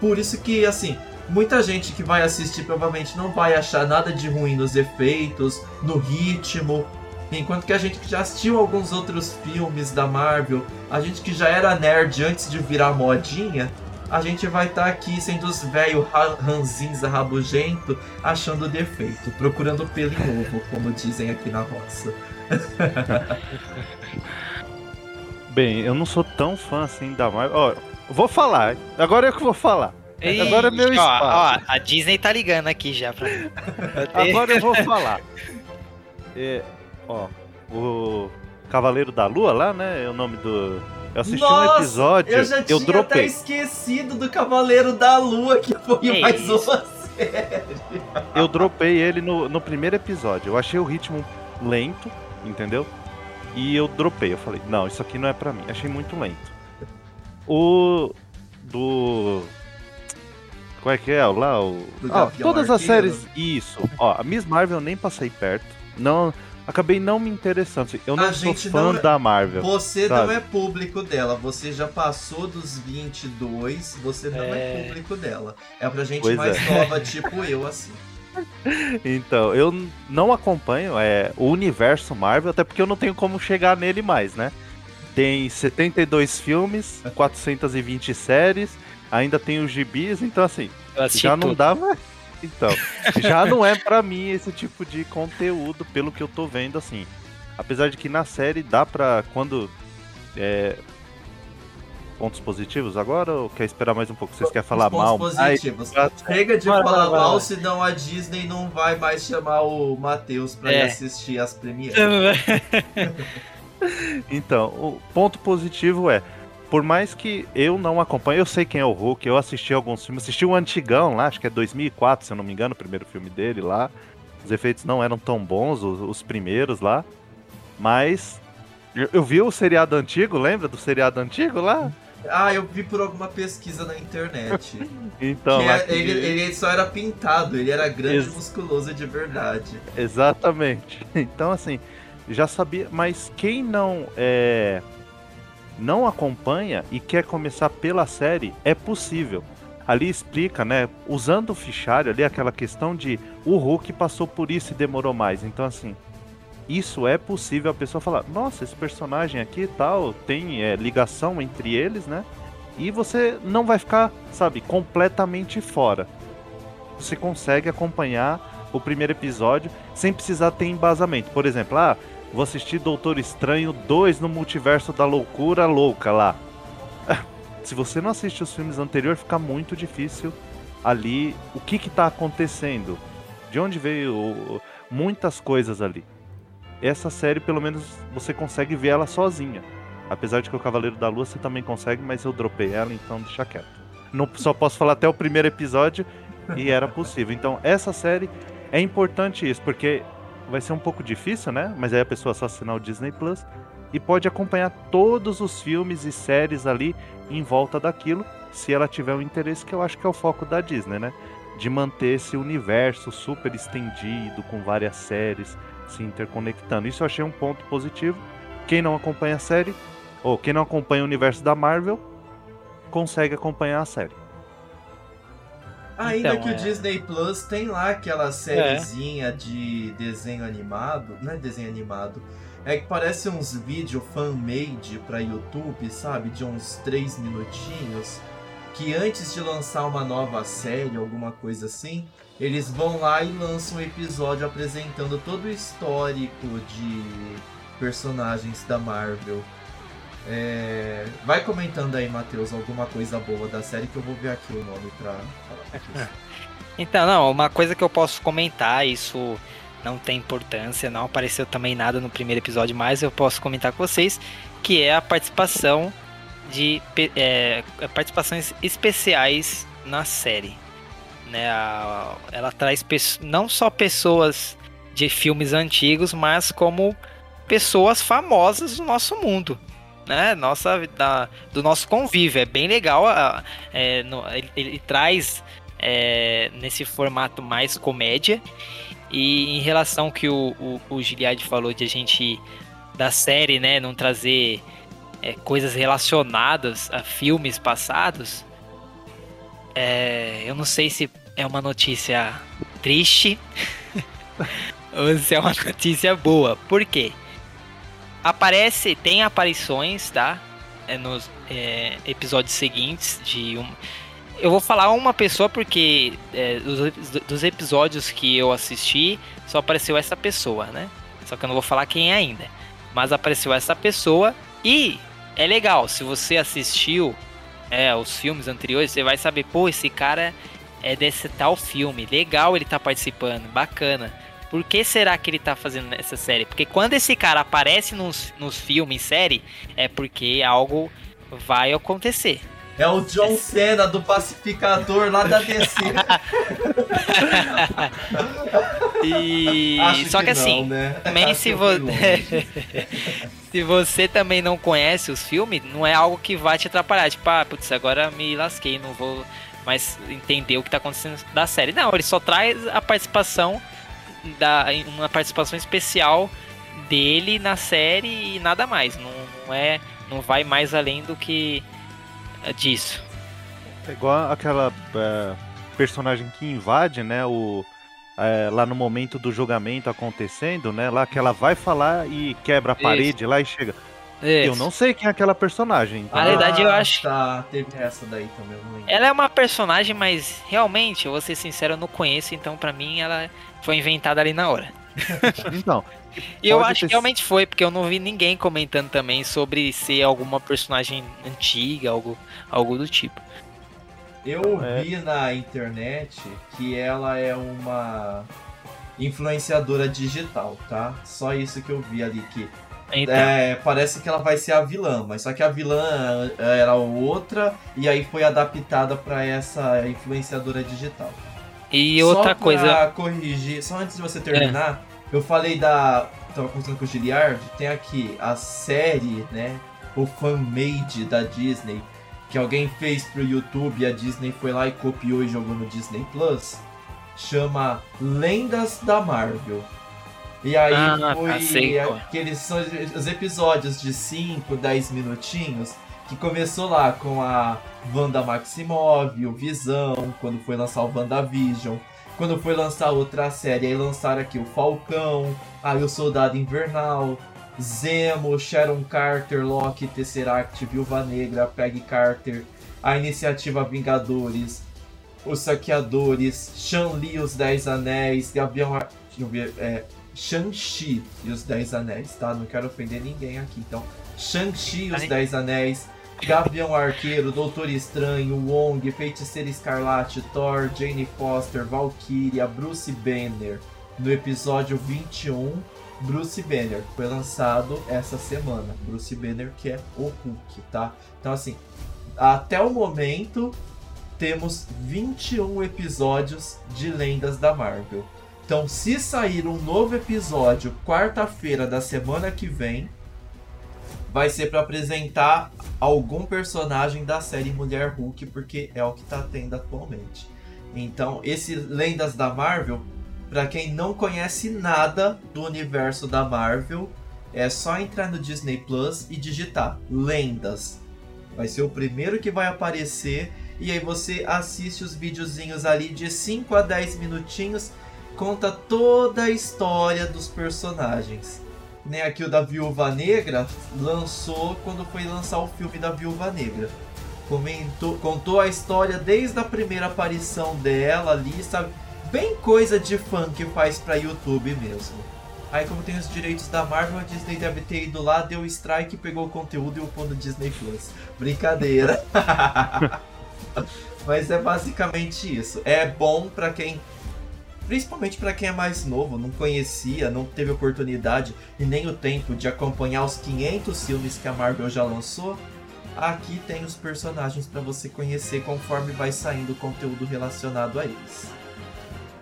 por isso que assim muita gente que vai assistir provavelmente não vai achar nada de ruim nos efeitos, no ritmo. Enquanto que a gente que já assistiu alguns outros filmes da Marvel, a gente que já era nerd antes de virar modinha, a gente vai estar aqui sendo os velho ra- ranzinza rabugento, achando defeito, procurando pelo em ovo, como dizem aqui na roça. Bem, eu não sou tão fã assim da Marvel. Ó, vou falar. Agora é que vou falar. Agora é meu ó, espaço. ó, a Disney tá ligando aqui já pra mim. Eu Agora eu vou falar. É, ó, o Cavaleiro da Lua lá, né? É o nome do. Eu assisti Nossa, um episódio, Eu já tinha até dropei. esquecido do Cavaleiro da Lua, que foi Que mais isso? uma série. Eu dropei ele no, no primeiro episódio. Eu achei o ritmo lento, entendeu? E eu dropei. Eu falei, não, isso aqui não é pra mim. Achei muito lento. O. Do. Qual é que é? O Lá, o. Ah, Gavião todas as séries. Isso. Ó, a Miss Marvel eu nem passei perto. Não. Acabei não me interessando. assim, Eu não A sou fã não é- da Marvel. Você não Sabe? é público dela, você já passou dos 22, você não é, É. público dela. É pra gente Pois mais é. nova, tipo eu, assim. Então, eu não acompanho é, o universo Marvel, até porque eu não tenho como chegar nele mais, né? Tem 72 filmes, 420 séries, ainda tem os gibis, então assim, já não tudo. dava. Então, já não é pra mim esse tipo de conteúdo, pelo que eu tô vendo, assim. Apesar de que na série dá pra. Quando. É, pontos positivos agora ou quer esperar mais um pouco? Vocês querem falar Os pontos mal? positivos. Ai, Chega de Bora, falar bora, bora, mal, senão a Disney não vai mais chamar o Matheus pra ir É. assistir as premieres. Então, o ponto positivo é por mais que eu não acompanhe, eu sei quem é o Hulk, eu assisti alguns filmes, assisti o antigão lá, acho que é 2004, se eu não me engano, o primeiro filme dele lá. Os efeitos não eram tão bons, os, os primeiros lá. Mas eu, eu vi o seriado antigo, lembra do seriado antigo lá? Ah, eu vi por alguma pesquisa na internet. Então, é- ele, ele só era pintado, ele era grande Ex- e musculoso de verdade. Exatamente. Então, assim, já sabia, mas quem não é não acompanha e quer começar pela série, é possível. Ali explica, né, usando o fichário ali aquela questão de o Hulk passou por isso e demorou mais. Então, assim, isso é possível a pessoa falar, nossa, esse personagem aqui tal, tem é, ligação entre eles, né? E você não vai ficar, sabe, completamente fora. Você consegue acompanhar o primeiro episódio sem precisar ter embasamento. Por exemplo, ah, vou assistir Doutor Estranho 2 no Multiverso da Loucura Louca lá. Se você não assiste os filmes anteriores, fica muito difícil ali o que que tá acontecendo. De onde veio muitas coisas ali. Essa série, pelo menos, você consegue ver ela sozinha. Apesar de que o Cavaleiro da Lua você também consegue, mas eu dropei ela, então deixa quieto. Não, só posso falar até o primeiro episódio e era possível. Então, essa série é importante isso, porque vai ser um pouco difícil, né? Mas aí a pessoa só assinar o Disney Plus e pode acompanhar todos os filmes e séries ali em volta daquilo, se ela tiver o interesse, que eu acho que é o foco da Disney, né? De manter esse universo super estendido, com várias séries se interconectando. Isso eu achei um ponto positivo. Quem não acompanha a série, ou quem não acompanha o universo da Marvel, consegue acompanhar a série. Ainda Então, que o é. Disney Plus tem lá aquela sériezinha de desenho animado, não é desenho animado, é que parece uns vídeos fan-made pra YouTube, sabe? De uns 3 minutinhos, que antes de lançar uma nova série, alguma coisa assim, eles vão lá e lançam um episódio apresentando todo o histórico de personagens da Marvel. É, Vai comentando aí, Matheus, alguma coisa boa da série que eu vou ver aqui o nome pra falar. Então, não, uma coisa que eu posso comentar, isso não tem importância, não apareceu também nada no primeiro episódio, mas eu posso comentar com vocês, que é a participação de é, participações especiais na série. Né? Ela traz não só pessoas de filmes antigos, mas como pessoas famosas do nosso mundo. Né, nossa, da, do nosso convívio. É bem legal. a- é, no- ele, ele traz é, nesse formato mais comédia. E em relação que o, o, o Giliad falou de a gente, da série, né, não trazer é, coisas relacionadas a filmes passados, é, eu não sei se é uma notícia triste ou se é uma notícia boa. Por quê? Aparece, tem aparições, tá? É, nos é, episódios seguintes de um, eu vou falar uma pessoa porque é, dos, dos episódios que eu assisti, só apareceu essa pessoa, né? Só que eu não vou falar quem é ainda. Mas apareceu essa pessoa e é legal, se você assistiu é, os filmes anteriores, você vai saber, pô, esse cara é desse tal filme. Legal ele tá participando, bacana. Por que será que ele tá fazendo essa série? Porque quando esse cara aparece nos, nos filmes, série, é porque algo vai acontecer. É o John Cena do Pacificador lá da DC. E Acho só que, não, assim, né? também Acho se que você se você também não conhece os filmes, não é algo que vai te atrapalhar. Tipo, ah, putz, agora me lasquei, não vou mais entender o que tá acontecendo da série. Não, ele só traz a participação da uma participação especial dele na série e nada mais. Não, não é, não vai mais além do que eh, disso. É igual aquela é, personagem que invade, né? O, é, lá no momento do julgamento acontecendo, né? Lá que ela vai falar e quebra a Isso. parede lá e chega. Eu Isso. não sei quem é aquela personagem. então- Na verdade, eu acho- Tá, teve essa daí também, eu. Ela é uma personagem, mas realmente, eu vou ser sincero, eu não conheço, então pra mim ela foi inventada ali na hora. Então, E eu acho ter que realmente foi, porque eu não vi ninguém comentando também sobre ser alguma personagem antiga, algo, algo do tipo. Eu É. vi na internet que ela é uma influenciadora digital, tá? Só isso que eu vi ali que Então. É, parece que ela vai ser a vilã, mas só que a vilã é, era outra e aí foi adaptada pra essa influenciadora digital. E outra só coisa. Pra corrigir, só antes de você terminar, eu falei da. Tava conversando com o Giliard, tem aqui a série, né? O fan-made da Disney, que alguém fez pro YouTube e a Disney foi lá e copiou e jogou no Disney Plus. Chama Lendas da Marvel. E aí Ah, foi sei é. aqueles são os episódios de 5, 10 minutinhos que começou lá com a Wanda Maximov, o Visão, quando foi lançar o WandaVision, quando foi lançar outra série, aí lançaram aqui o Falcão, aí o Soldado Invernal, Zemo, Sharon Carter, Loki, Tesseract, Viúva Negra, Peggy Carter, a Iniciativa Vingadores, os Saqueadores, Shang-Li, os Dez Anéis, Gavião... Ar- ver, é... Shang-Chi e os Dez Anéis, tá? Não quero ofender ninguém aqui, então... Shang-Chi e os Ai. Dez Anéis, Gavião Arqueiro, Doutor Estranho, Wong, Feiticeira Escarlate, Thor, Jane Foster, Valkyria, Bruce Banner. No episódio 21, Bruce Banner foi lançado essa semana. Bruce Banner que é o Hulk, tá? Então assim, até o momento temos 21 episódios de Lendas da Marvel. Então, se sair um novo episódio quarta-feira da semana que vem, vai ser para apresentar algum personagem da série Mulher Hulk, porque é o que tá tendo atualmente. Então, esse Lendas da Marvel, para quem não conhece nada do universo da Marvel, é só entrar no Disney Plus e digitar Lendas. Vai ser o primeiro que vai aparecer e aí você assiste os videozinhos ali de 5 a 10 minutinhos, conta toda a história dos personagens. Né, aqui o da Viúva Negra lançou quando foi lançar o filme da Viúva Negra. Comentou, contou a história desde a primeira aparição dela ali, sabe? Bem coisa de fã que faz pra YouTube mesmo. Aí como tem os direitos da Marvel, a Disney deve ter ido lá, deu strike, pegou o conteúdo e upou no Disney Plus. Brincadeira. Mas é basicamente isso. É bom pra quem principalmente pra quem é mais novo, não conhecia, não teve oportunidade e nem o tempo de acompanhar os 500 filmes que a Marvel já lançou. Aqui tem os personagens pra você conhecer conforme vai saindo conteúdo relacionado a eles.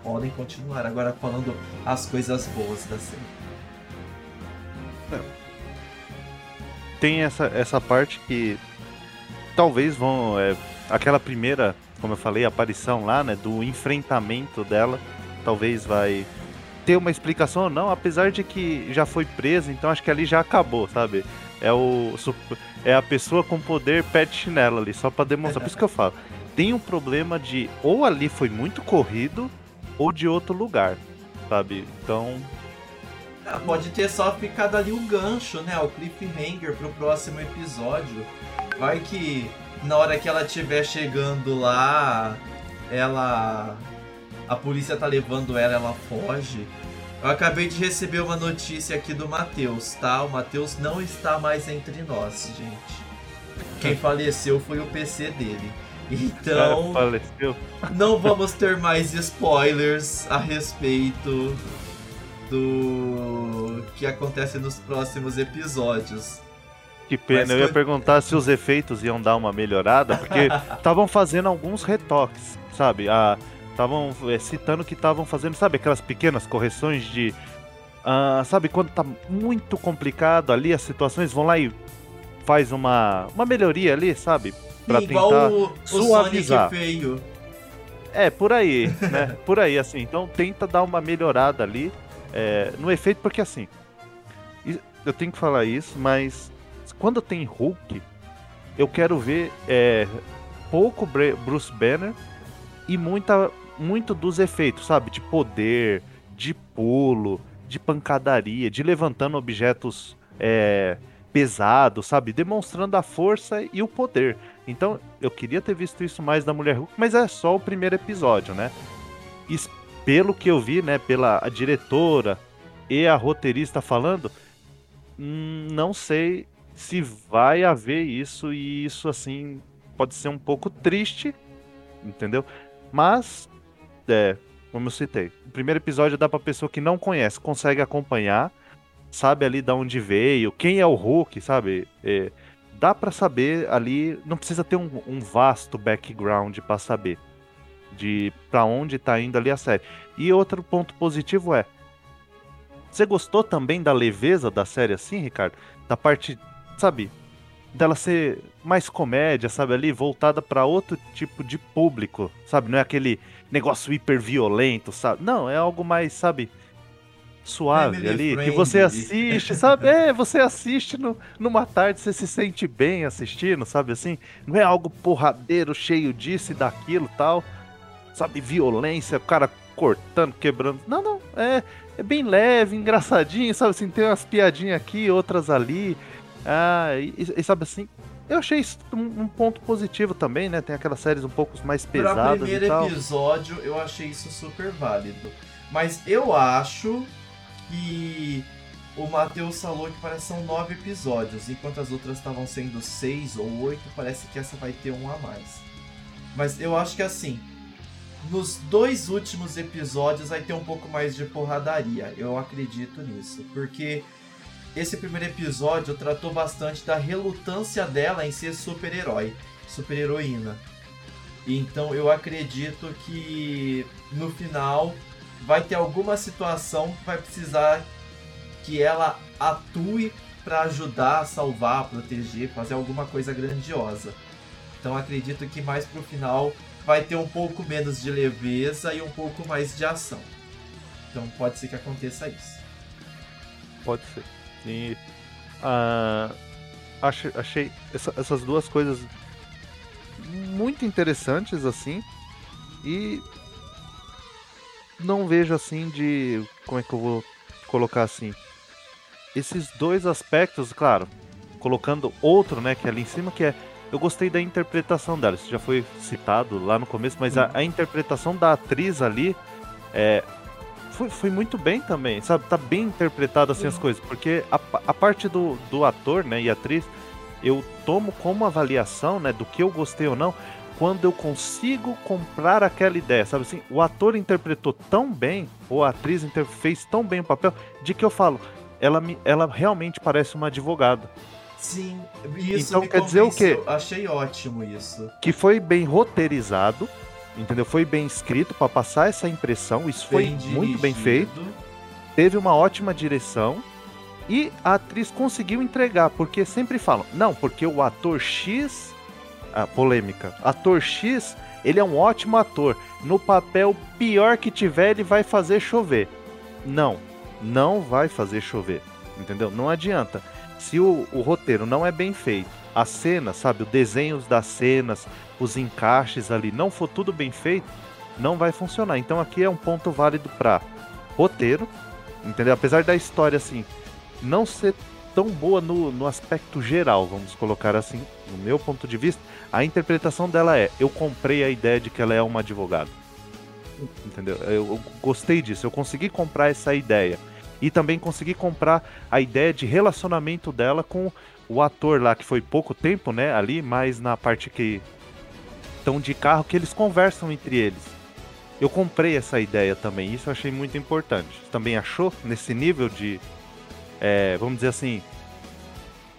Podem continuar agora falando as coisas boas da série. Tem essa, essa parte que talvez vão. é, aquela primeira, como eu falei, aparição lá, né? Do enfrentamento dela. Talvez vai ter uma explicação ou não, apesar de que já foi presa, então acho que ali já acabou, sabe? É o é a pessoa com poder pé de chinelo ali, só pra demonstrar. Por isso que eu falo. Tem um problema de ou ali foi muito corrido ou de outro lugar, sabe? Então, Ah, pode ter só ficado ali o gancho, né? O cliffhanger pro próximo episódio. Vai que na hora que ela estiver chegando lá, ela. A polícia tá levando ela, ela foge. Eu acabei de receber uma notícia aqui do Matheus, tá? O Matheus não está mais entre nós, gente. Quem faleceu foi o PC dele. Então, faleceu. não vamos ter mais spoilers a respeito do que acontece nos próximos episódios. Que pena, Mas eu ia foi- perguntar se os efeitos iam dar uma melhorada, porque estavam fazendo alguns retoques, sabe? Estavam citando que estavam fazendo, sabe, aquelas pequenas correções de. ah, sabe, quando tá muito complicado ali as situações, vão lá e faz uma, uma melhoria ali, sabe? Pra Igual tentar o, o suavizar. Sonic feio. É, por aí, né? Por aí, assim. Então tenta dar uma melhorada ali é, no efeito, porque assim. Eu tenho que falar isso, mas quando tem Hulk, eu quero ver é, pouco Bruce Banner e muita, muito dos efeitos, sabe? De poder, de pulo, de pancadaria, de levantando objetos é, pesados, sabe? Demonstrando a força e o poder. Então, eu queria ter visto isso mais da Mulher Hulk, mas é só o primeiro episódio, né? E pelo que eu vi, né, pela a diretora e a roteirista falando, hum, não sei se vai haver isso e isso assim pode ser um pouco triste, entendeu? Mas é, como eu citei, o primeiro episódio dá pra pessoa que não conhece, consegue acompanhar sabe ali de onde veio, quem é o Hulk, sabe? É, dá para saber ali, não precisa ter um, um vasto background para saber de para onde tá indo ali a série. E outro ponto positivo é, você gostou também da leveza da série assim, Ricardo? Da parte, sabe, dela ser mais comédia, sabe, ali voltada para outro tipo de público, sabe? Não é aquele negócio hiper violento, sabe? Não, é algo mais, sabe, suave ali, friendly. que você assiste, sabe? É, você assiste no, numa tarde, você se sente bem assistindo, sabe assim? Não é algo porradeiro, cheio disso e daquilo tal, sabe? Violência, o cara cortando, quebrando. Não, não, é, é bem leve, engraçadinho, sabe assim? Tem umas piadinhas aqui, outras ali. Ah, e, e sabe assim, eu achei isso um, um, ponto positivo também, né? Tem aquelas séries um pouco mais pesadas. Para o primeiro episódio, eu achei isso super válido. Mas eu acho que o Matheus falou que parece são nove episódios, enquanto as outras estavam sendo seis ou oito, parece que essa vai ter um a mais. Mas eu acho que assim, nos dois últimos episódios vai ter um pouco mais de porradaria. Eu acredito nisso, porque esse primeiro episódio tratou bastante da relutância dela em ser super-herói, super-heroína. Então eu acredito que no final vai ter alguma situação que vai precisar que ela atue para ajudar, salvar, proteger, fazer alguma coisa grandiosa. Então acredito que mais pro final vai ter um pouco menos de leveza e um pouco mais de ação. Então pode ser que aconteça isso. Pode ser. E uh, achei, achei essa, essas duas coisas muito interessantes assim e não vejo assim de como é que eu vou colocar assim esses dois aspectos claro colocando outro né que é ali em cima que é eu gostei da interpretação dela isso já foi citado lá no começo mas a, a interpretação da atriz ali é, foi, foi muito bem também, sabe? Tá bem interpretado assim as coisas, porque a, a parte do, do ator, né, e atriz, eu tomo como avaliação, né, do que eu gostei ou não, quando eu consigo comprar aquela ideia, sabe assim? O ator interpretou tão bem, ou a atriz fez tão bem o papel, de que eu falo, ela, me, ela realmente parece uma advogada. Sim, isso então quer dizer o quê? Achei ótimo isso. Que foi bem roteirizado, entendeu? Foi bem escrito para passar essa impressão, isso foi muito bem feito. Teve uma ótima direção e a atriz conseguiu entregar, porque sempre falam, não, porque o ator X, a polêmica, ator X, ele é um ótimo ator. No papel pior que tiver, ele vai fazer chover. Não, não vai fazer chover, entendeu? Não adianta. Se o, o roteiro não é bem feito, a cena, sabe, os desenhos das cenas, os encaixes ali não for tudo bem feito, não vai funcionar. Então aqui é um ponto válido para roteiro, entendeu? Apesar da história assim não ser tão boa no, no aspecto geral, vamos colocar assim, no meu ponto de vista, a interpretação dela é: eu comprei a ideia de que ela é uma advogada. Entendeu? Eu, eu gostei disso, eu consegui comprar essa ideia. E também consegui comprar a ideia de relacionamento dela com o ator lá, que foi pouco tempo, né, ali, mas na parte que estão de carro que eles conversam entre eles. Eu comprei essa ideia também, isso eu achei muito importante. Também achou nesse nível de, é, vamos dizer assim,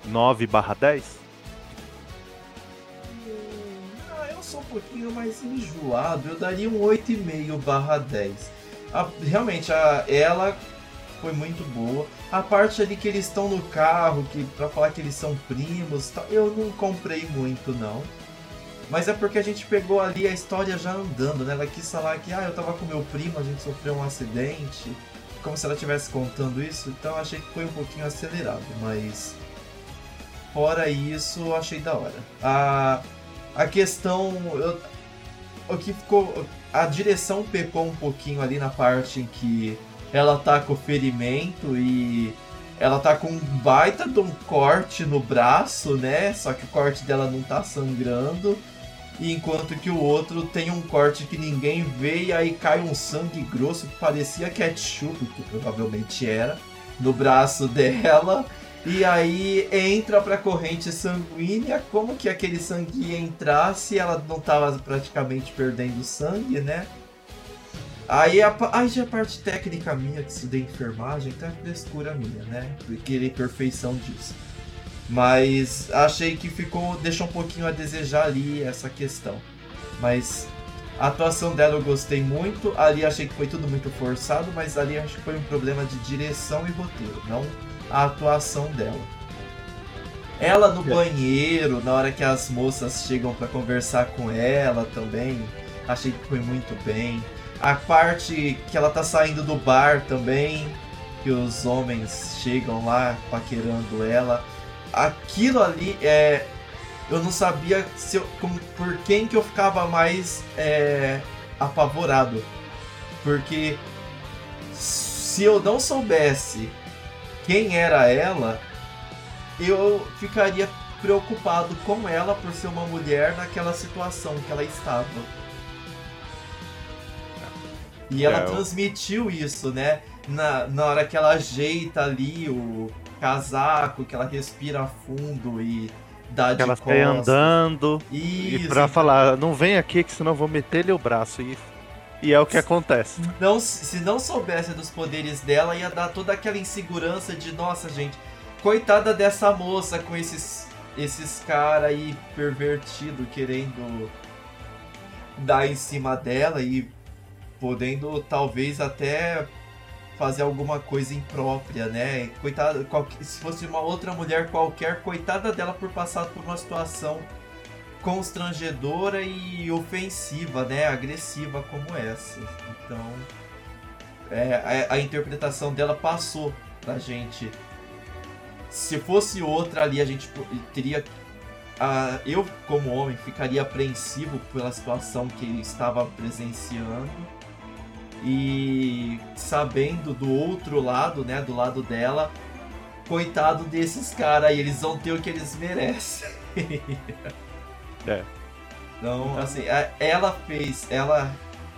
9 barra 10? Ah, eu sou um pouquinho mais enjoado, eu daria um 8,5 barra 10. A, realmente, a, ela foi muito boa. A parte ali que eles estão no carro, que para falar que eles são primos, eu não comprei muito não. Mas é porque a gente pegou ali a história já andando, né? Ela quis falar que, ah, eu tava com meu primo, a gente sofreu um acidente. Como se ela estivesse contando isso, então achei que foi um pouquinho acelerado, mas. Fora isso, achei da hora. A, a questão. Eu, o que ficou. A direção pecou um pouquinho ali na parte em que ela tá com ferimento e ela tá com um baita de um corte no braço, né? Só que o corte dela não tá sangrando enquanto que o outro tem um corte que ninguém vê e aí cai um sangue grosso que parecia ketchup, que provavelmente era, no braço dela. E aí entra pra corrente sanguínea, como que aquele sangue ia entrar se ela não tava praticamente perdendo sangue, né? Aí, a, aí já a parte técnica minha, que estudei enfermagem, tá frescura minha, né? Querer perfeição disso. Mas achei que ficou. deixou um pouquinho a desejar ali essa questão. Mas a atuação dela eu gostei muito. Ali achei que foi tudo muito forçado, mas ali acho que foi um problema de direção e roteiro, não a atuação dela. Ela no é. banheiro, na hora que as moças chegam para conversar com ela também, achei que foi muito bem. A parte que ela tá saindo do bar também, que os homens chegam lá paquerando ela. Aquilo ali é. Eu não sabia se eu, como, por quem que eu ficava mais é, apavorado. Porque se eu não soubesse quem era ela, eu ficaria preocupado com ela por ser uma mulher naquela situação que ela estava. E ela transmitiu isso, né? Na, na hora que ela ajeita ali o casaco, que ela respira fundo e dá de ela sai andando. Isso, e pra falar, não vem aqui que senão eu vou meter-lhe o braço. E e é o que acontece. Não, se não soubesse dos poderes dela, ia dar toda aquela insegurança de, nossa, gente, coitada dessa moça com esses esses cara aí pervertido querendo dar em cima dela e podendo talvez até fazer alguma coisa imprópria, né? Coitada, se fosse uma outra mulher qualquer, coitada dela por passar por uma situação constrangedora e ofensiva, né? Agressiva como essa. Então, é, a, a interpretação dela passou pra gente. Se fosse outra ali, a gente teria Uh, eu, como homem, ficaria apreensivo pela situação que estava presenciando e sabendo do outro lado, né, do lado dela, coitado desses caras aí, eles vão ter o que eles merecem. é. Então, assim, ela fez, ela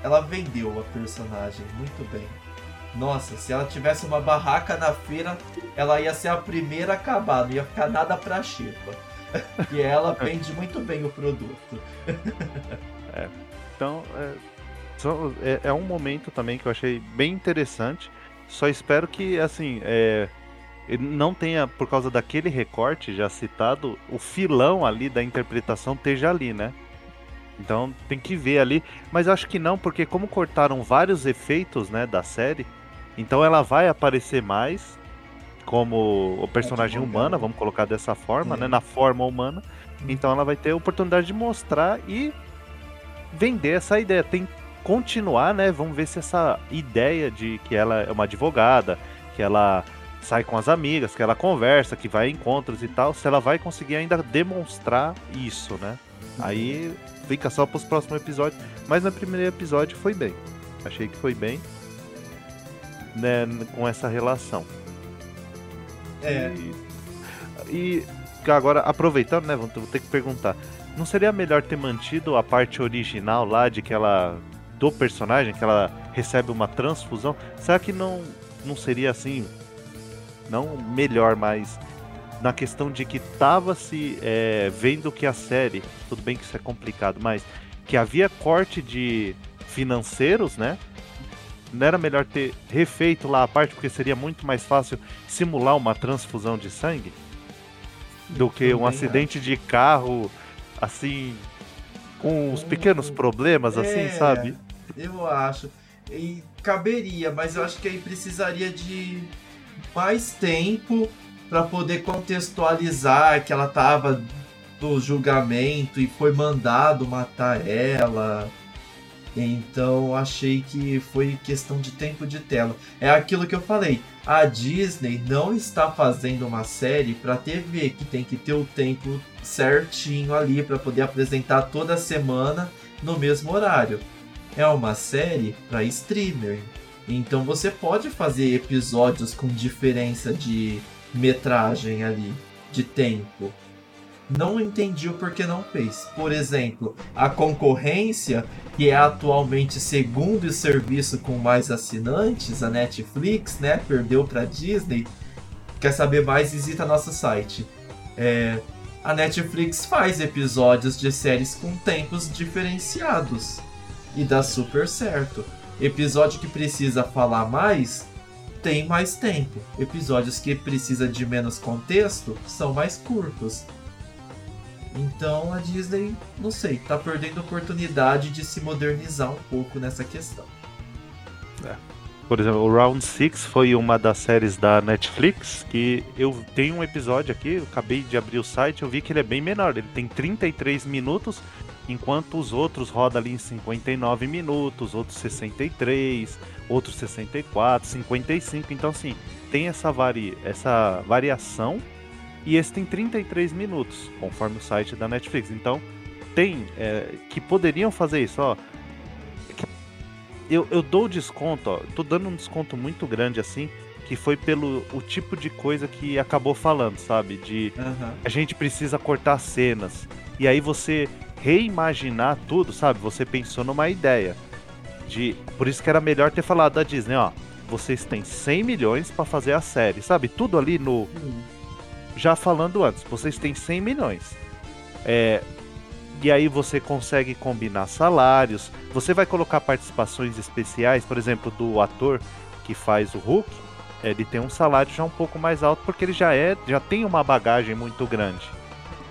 ela vendeu a personagem muito bem. Nossa, se ela tivesse uma barraca na feira, ela ia ser a primeira a acabar, não ia ficar nada pra xepa. e ela vende muito bem o produto. é. Então, é, é, é, um momento também que eu achei bem interessante. Só espero que, assim, é, não tenha, por causa daquele recorte já citado, o filão ali da interpretação esteja ali, né? Então tem que ver ali. Mas acho que não, porque como cortaram vários efeitos, né, da série, então ela vai aparecer mais como o personagem humana, vamos colocar dessa forma, né, na forma humana. Então ela vai ter a oportunidade de mostrar e vender essa ideia. Tem continuar, né? Vamos ver se essa ideia de que ela é uma advogada, que ela sai com as amigas, que ela conversa, que vai a encontros e tal, se ela vai conseguir ainda demonstrar isso, né? Aí fica só para os próximos episódios. Mas no primeiro episódio foi bem. Achei que foi bem né, com essa relação. É. E, e agora, aproveitando, né? Vou ter que perguntar. Não seria melhor ter mantido a parte original lá de que ela do personagem, que ela recebe uma transfusão, será que não, não seria assim, não melhor, mas na questão de que tava se é, vendo que a série, tudo bem que isso é complicado, mas que havia corte de financeiros, né? Não era melhor ter refeito lá a parte, porque seria muito mais fácil simular uma transfusão de sangue do que um acidente de carro, assim, com os pequenos problemas, assim, é, sabe? Eu acho. E caberia, mas eu acho que aí precisaria de mais tempo para poder contextualizar que ela tava do julgamento e foi mandado matar ela. Então achei que foi questão de tempo de tela. É aquilo que eu falei. A Disney não está fazendo uma série para TV que tem que ter o tempo certinho ali para poder apresentar toda semana no mesmo horário é uma série para streamer. Então você pode fazer episódios com diferença de metragem ali, de tempo. Não entendi o porquê não fez. Por exemplo, a concorrência, que é atualmente segundo serviço com mais assinantes, a Netflix, né? Perdeu para Disney. Quer saber mais? Visita nosso site. É, a Netflix faz episódios de séries com tempos diferenciados e dá super certo. Episódio que precisa falar mais tem mais tempo. Episódios que precisa de menos contexto são mais curtos. Então a Disney, não sei, tá perdendo a oportunidade de se modernizar um pouco nessa questão. É. Por exemplo, o Round 6 foi uma das séries da Netflix que eu tenho um episódio aqui, eu acabei de abrir o site, eu vi que ele é bem menor, ele tem 33 minutos, enquanto os outros rodam ali em 59 minutos, outros 63, outros 64, 55, então assim, tem essa, vari... essa variação e esse tem 33 minutos, conforme o site da Netflix. Então, tem é, que poderiam fazer isso, ó. Eu, eu dou desconto, ó, tô dando um desconto muito grande assim, que foi pelo o tipo de coisa que acabou falando, sabe? De Aham. a gente precisa cortar cenas. E aí você reimaginar tudo, sabe? Você pensou numa ideia. De, por isso que era melhor ter falado da Disney, ó. Vocês têm 100 milhões pra fazer a série, sabe? Tudo ali no já falando antes, vocês têm 100 milhões. É, e aí você consegue combinar salários. Você vai colocar participações especiais, por exemplo, do ator que faz o Hulk. Ele tem um salário já um pouco mais alto porque ele já é, já tem uma bagagem muito grande.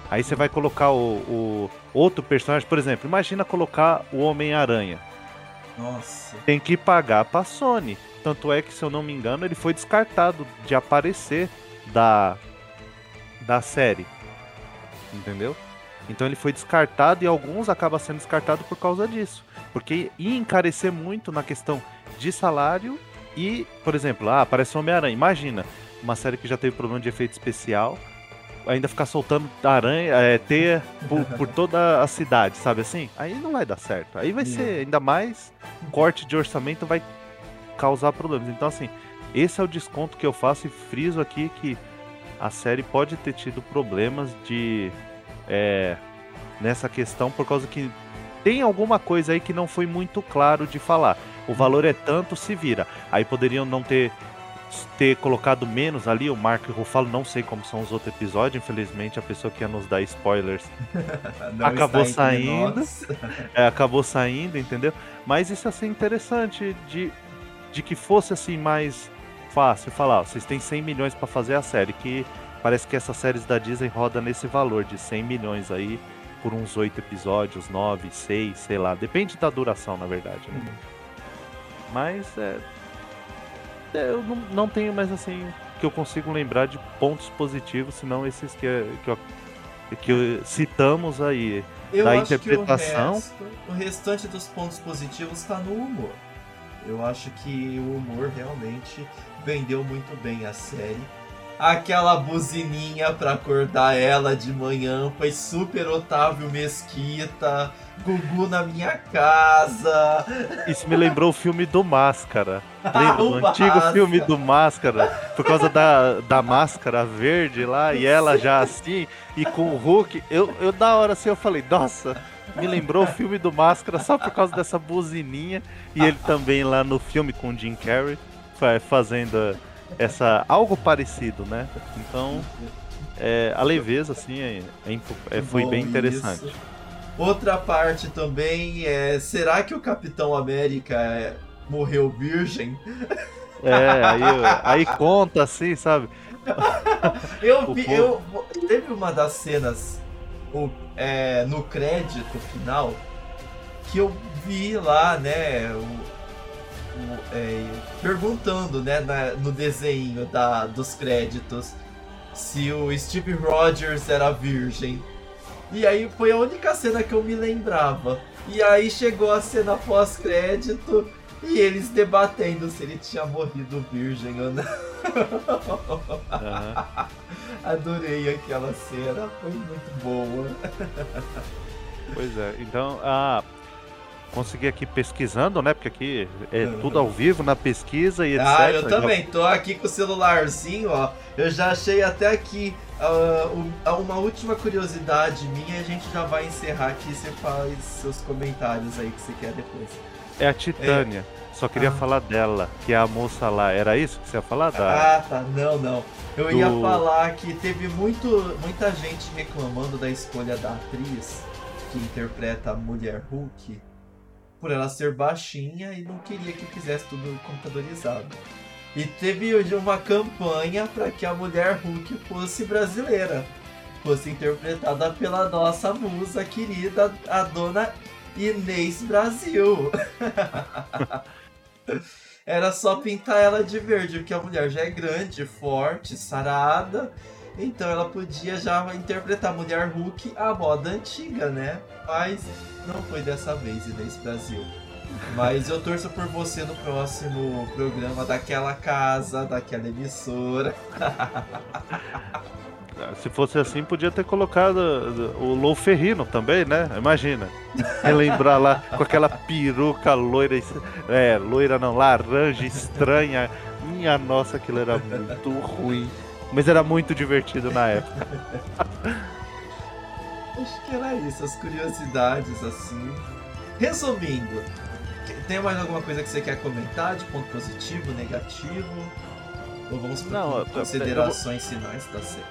Aí você vai colocar o, o outro personagem, por exemplo, imagina colocar o Homem-Aranha. Nossa. Tem que pagar pra Sony. Tanto é que, se eu não me engano, ele foi descartado de aparecer da, da série. Entendeu? Então ele foi descartado e alguns acabam sendo descartados por causa disso. Porque ia encarecer muito na questão de salário e, por exemplo, ah, aparece Homem-Aranha. Imagina, uma série que já teve problema de efeito especial, ainda ficar soltando aranha, é, teia por, por toda a cidade, sabe assim? Aí não vai dar certo. Aí vai Não. ser ainda mais corte de orçamento vai causar problemas. Então, assim, esse é o desconto que eu faço e friso aqui que a série pode ter tido problemas de. É, nessa questão, por causa que tem alguma coisa aí que não foi muito claro de falar. O valor é tanto, se vira. Aí poderiam não ter ter colocado menos ali, o Mark Ruffalo, não sei como são os outros episódios, infelizmente a pessoa que ia nos dar spoilers Acabou saindo. é, acabou saindo, entendeu? Mas isso é assim interessante de, de que fosse assim mais fácil falar, ó, vocês têm 100 milhões pra fazer a série, que parece que essas séries da Disney roda nesse valor de 100 milhões aí por uns 8 episódios, 9, 6, sei lá, depende da duração, na verdade. né? Mas é, é, eu não, não tenho mais assim que eu consigo lembrar de pontos positivos, senão esses que, que, eu- que citamos aí. Eu da acho interpretação. Que o, resto- o restante dos pontos positivos está no humor. Eu acho que o humor realmente vendeu muito bem a série. Aquela buzininha pra acordar ela de manhã foi super Otávio Mesquita, Gugu na minha casa. Isso me lembrou o filme do Máscara. Lembra O do antigo filme do Máscara? Por causa da, da máscara verde lá, e ela já assim, e com o Hulk. Eu, eu da hora assim, eu falei, nossa, me lembrou o filme do Máscara só por causa dessa buzininha. E ele também lá no filme com o Jim Carrey, fa- fazendo essa algo parecido, né? Então, é, a leveza, assim, é, é é, foi Bom, bem interessante. isso. Outra parte também é: será que o Capitão América morreu virgem? É, aí, aí conta assim, sabe? Eu vi, eu teve uma das cenas o- é, no crédito final que eu vi lá, né, o, é, perguntando, né, na- no desenho da, dos créditos se o Steve Rogers era virgem. E aí foi a única cena que eu me lembrava. E aí chegou a cena pós-crédito e eles debatendo se ele tinha morrido virgem ou não. Aham. Adorei aquela cena, foi muito boa. Pois é, então, ah, consegui aqui pesquisando, né? Porque aqui é Uhum. tudo ao vivo na pesquisa e etc. Ah, eu Já- também, tô aqui com o celularzinho, ó. Eu já achei até aqui ah, ah, uma última curiosidade minha e a gente já vai encerrar aqui. Você faz seus comentários aí que você quer depois. É a Titânia. Só queria Ah. falar dela, que é a moça lá. Era isso que você ia falar? Da... Ah, tá. Não, não. Eu Do- ia falar que teve muito, muita gente reclamando da escolha da atriz que interpreta a mulher Hulk. Por ela ser baixinha e não queria que fizesse tudo computadorizado. E teve uma campanha para que a mulher Hulk fosse brasileira, fosse interpretada pela nossa musa querida, a dona Inês Brasil. Era só pintar ela de verde, porque a mulher já é grande, forte, sarada. Então ela podia já interpretar a mulher Hulk à moda antiga, né? Mas não foi dessa vez, Inês Brasil. Mas eu torço por você no próximo programa daquela casa, daquela emissora. Se fosse assim, podia ter colocado o Lou Ferrino também, né? Imagina. Relembrar lá com aquela peruca loira. É, loira não, laranja, estranha. Minha nossa, aquilo era muito ruim. Mas era muito divertido na época. Acho que era isso, as curiosidades assim. Resumindo, tem mais alguma coisa que você quer comentar de ponto positivo, negativo? Ou vamos para considerações eu... finais da série?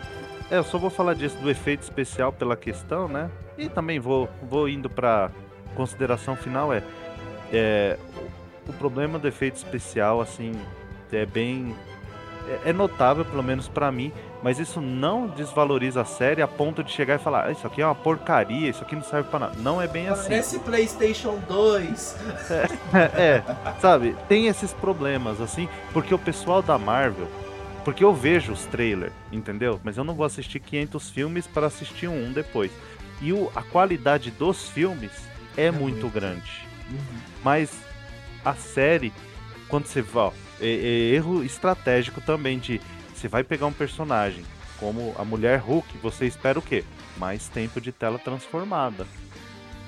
É, eu só vou falar disso do efeito especial pela questão, né? E também vou, vou indo para consideração final é, é o problema do efeito especial assim é bem é, é notável pelo menos para mim, mas isso não desvaloriza a série a ponto de chegar e falar, ah, isso aqui é uma porcaria, isso aqui não serve para nada. Não é bem assim. Parece PlayStation 2. É, é, sabe, tem esses problemas assim, porque o pessoal da Marvel porque eu vejo os trailers, entendeu? Mas eu não vou assistir 500 filmes para assistir um depois. E o, a qualidade dos filmes é, é muito, muito grande. Uhum. Mas a série, quando você vai. É, é erro estratégico também de. Você vai pegar um personagem como a mulher Hulk, você espera o quê? Mais tempo de tela transformada.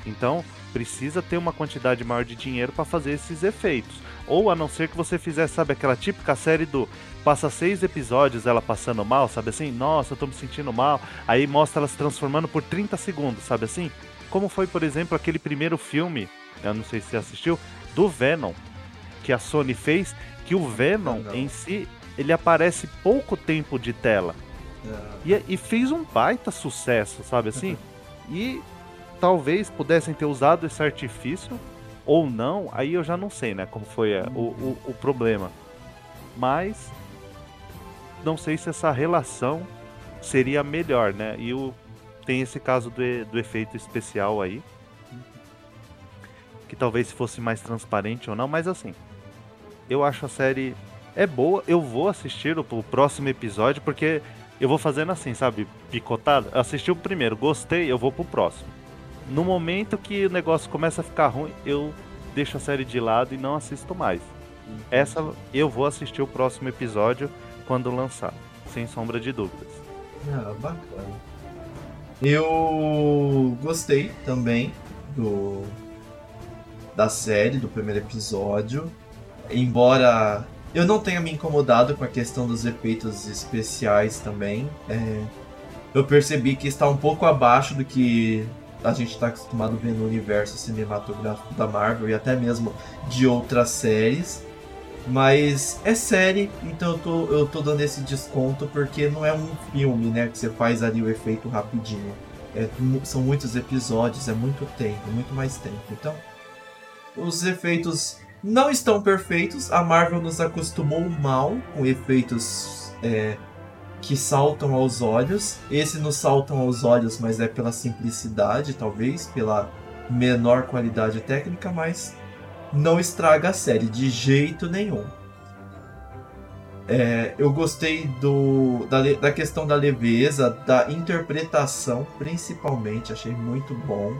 Então, precisa ter uma quantidade maior de dinheiro para fazer esses efeitos. Ou a não ser que você fizesse, sabe, aquela típica série do passa seis episódios ela passando mal, sabe assim? Nossa, eu tô me sentindo mal. Aí mostra ela se transformando por 30 segundos, sabe assim? Como foi, por exemplo, aquele primeiro filme, eu não sei se você assistiu, do Venom, que a Sony fez, que o Venom não. em si, ele aparece pouco tempo de tela. É. E, e, fez um baita sucesso, sabe assim? e talvez pudessem ter usado esse artifício ou não, aí eu já não sei, né, como foi é, o, o, o problema. Mas não sei se essa relação seria melhor, né? E o, tem esse caso do, do efeito especial aí. Que talvez fosse mais transparente ou não, mas assim. Eu acho a série é boa. Eu vou assistir o, próximo episódio, porque eu vou fazendo assim, sabe? Picotado. Assisti o primeiro, gostei, eu vou pro próximo. No momento que o negócio começa a ficar ruim, eu deixo a série de lado e não assisto mais. Essa eu vou assistir o próximo episódio quando lançar, sem sombra de dúvidas. Ah, bacana. Eu gostei também do da série, do primeiro episódio. Embora eu não tenha me incomodado com a questão dos efeitos especiais também. É, eu percebi que está um pouco abaixo do que a gente está acostumado a ver no universo cinematográfico da Marvel e até mesmo de outras séries. Mas é série, então eu tô, eu tô dando esse desconto porque não é um filme, né? Que você faz ali o efeito rapidinho. É, são muitos episódios, é muito tempo, muito mais tempo. Então, os efeitos não estão perfeitos. A Marvel nos acostumou mal com efeitos é, que saltam aos olhos. Esse não saltam aos olhos, mas é pela simplicidade, talvez, pela menor qualidade técnica, mas não estraga a série de jeito nenhum. É, eu gostei do, da, da questão da leveza, da interpretação, principalmente, achei muito bom.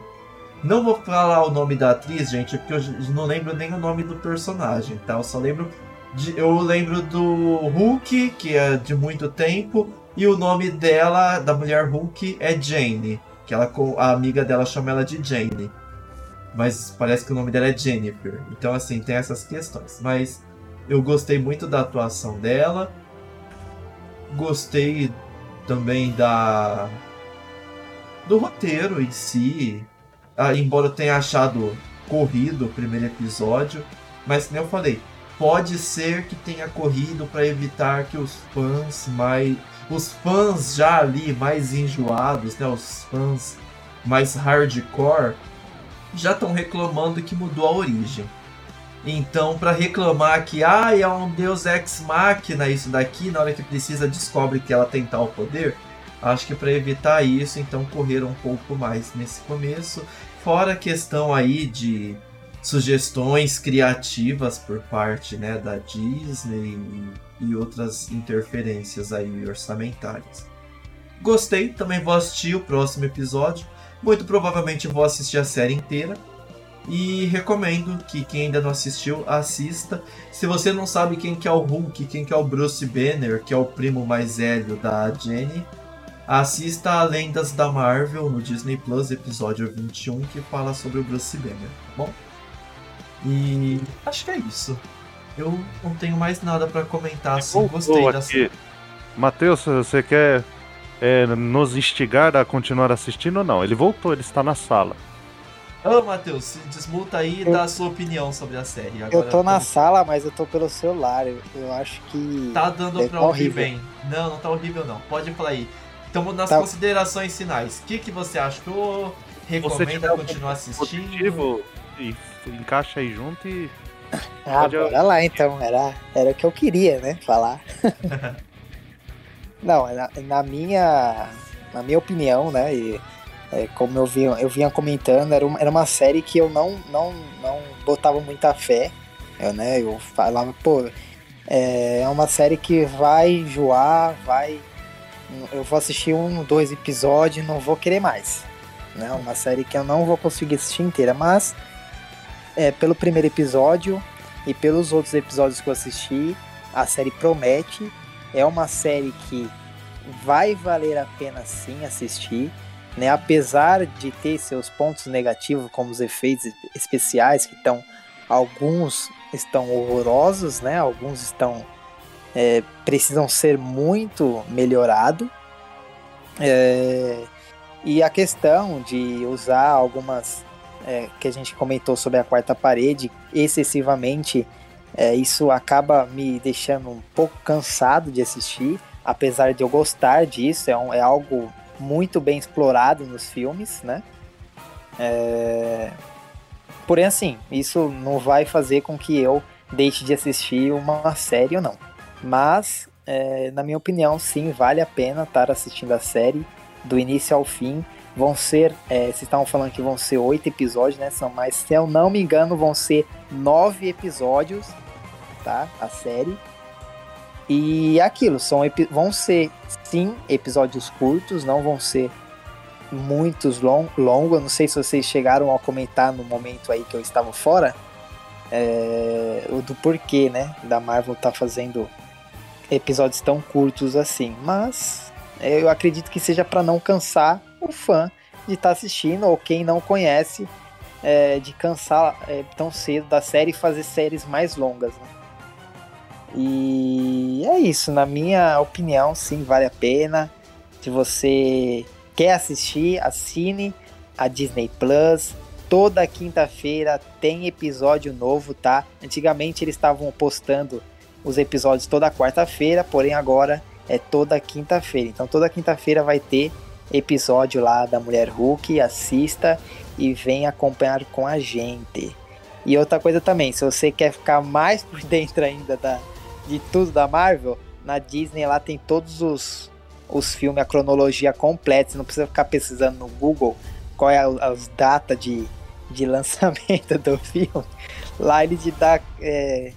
Não vou falar o nome da atriz, gente, porque eu não lembro nem o nome do personagem, tá? Eu só lembro. De, eu lembro do Hulk, que é de muito tempo, e o nome dela, da mulher Hulk, é Jane. Que ela, a amiga dela chama ela de Jane mas parece que o nome dela é Jennifer. Então, assim, tem essas questões. Mas eu gostei muito da atuação dela. Gostei também da do roteiro em si. Ah, embora eu tenha achado corrido o primeiro episódio, mas como eu falei, pode ser que tenha corrido para evitar que os fãs mais os fãs já ali mais enjoados, né, os fãs mais hardcore já estão reclamando que mudou a origem. Então, para reclamar que ah, é um deus ex machina isso daqui, na hora que precisa descobre que ela tem tal poder, acho que para evitar isso, então correram um pouco mais nesse começo. Fora a questão aí de sugestões criativas por parte né, da Disney e, outras interferências aí orçamentárias. Gostei, também vou assistir o próximo episódio. Muito provavelmente vou assistir a série inteira. E recomendo que quem ainda não assistiu, assista. Se você não sabe quem que é o Hulk, quem que é o Bruce Banner, que é o primo mais velho da Jenny, assista a Lendas da Marvel no Disney Plus, episódio 21, que fala sobre o Bruce Banner, tá bom? E acho que é isso. Eu não tenho mais nada para comentar, assim, gostei da série. Matheus, você quer é, nos instigar a continuar assistindo ou não? Ele voltou, ele está na sala. Ô, Matheus, desmuta aí e eu... dá a sua opinião sobre a série. Agora, eu tô na sala, mas eu tô pelo celular. Eu, eu acho que. Tá dando pra ouvir bem. Não, não tá horrível não. Pode falar aí. Então, nas tá. considerações finais, o que, que você achou? Recomenda continuar assistindo? E encaixa aí junto e. Ah, Pode... bora lá então. Era, era o que eu queria, né? Falar. Não, na, na, minha. Na minha opinião, né? E, é, como eu vinha, eu vinha comentando, era uma, era uma série que eu não, não, não botava muita fé. Eu, né, eu falava, pô, é, é uma série que vai enjoar, vai. Eu vou assistir um, dois episódios não vou querer mais. Né? Uma série que eu não vou conseguir assistir inteira, mas é, pelo primeiro episódio e pelos outros episódios que eu assisti, a série promete. É uma série que vai valer a pena sim assistir né? Apesar de ter seus pontos negativos, como os efeitos especiais, que estão alguns estão horrorosos, né? Alguns estão é, precisam ser muito melhorado. É, e a questão de usar algumas é, que a gente comentou sobre a quarta parede excessivamente, é, isso acaba me deixando um pouco cansado de assistir, apesar de eu gostar disso, é, um, é algo muito bem explorado nos filmes, né? É... Porém, assim, isso não vai fazer com que eu deixe de assistir uma série ou não. Mas, é, na minha opinião, sim, vale a pena estar assistindo a série do início ao fim. Vão ser, é, vocês estavam falando que vão ser oito episódios, né? São mais, se eu não me engano, vão ser nove episódios, tá? A série. E aquilo, são vão ser sim episódios curtos, não vão ser muitos long longos. Não sei se vocês chegaram a comentar no momento aí que eu estava fora, é, do porquê, né, da Marvel tá fazendo episódios tão curtos assim. Mas eu acredito que seja para não cansar o fã de estar tá assistindo ou quem não conhece é, de cansar é, tão cedo da série e fazer séries mais longas. Né? E é isso, na minha opinião, sim, vale a pena. Se você quer assistir, assine a Disney Plus. Toda quinta-feira tem episódio novo, tá? Antigamente eles estavam postando os episódios toda quarta-feira, porém agora é toda quinta-feira. Então toda quinta-feira vai ter episódio lá da Mulher Hulk, assista e vem acompanhar com a gente. E outra coisa também, se você quer ficar mais por dentro ainda da, de tudo da Marvel, na Disney lá tem todos os, os filmes, a cronologia completa. Você não precisa ficar pesquisando no Google qual é a, as datas de, de lançamento do filme. Lá ele te dá é,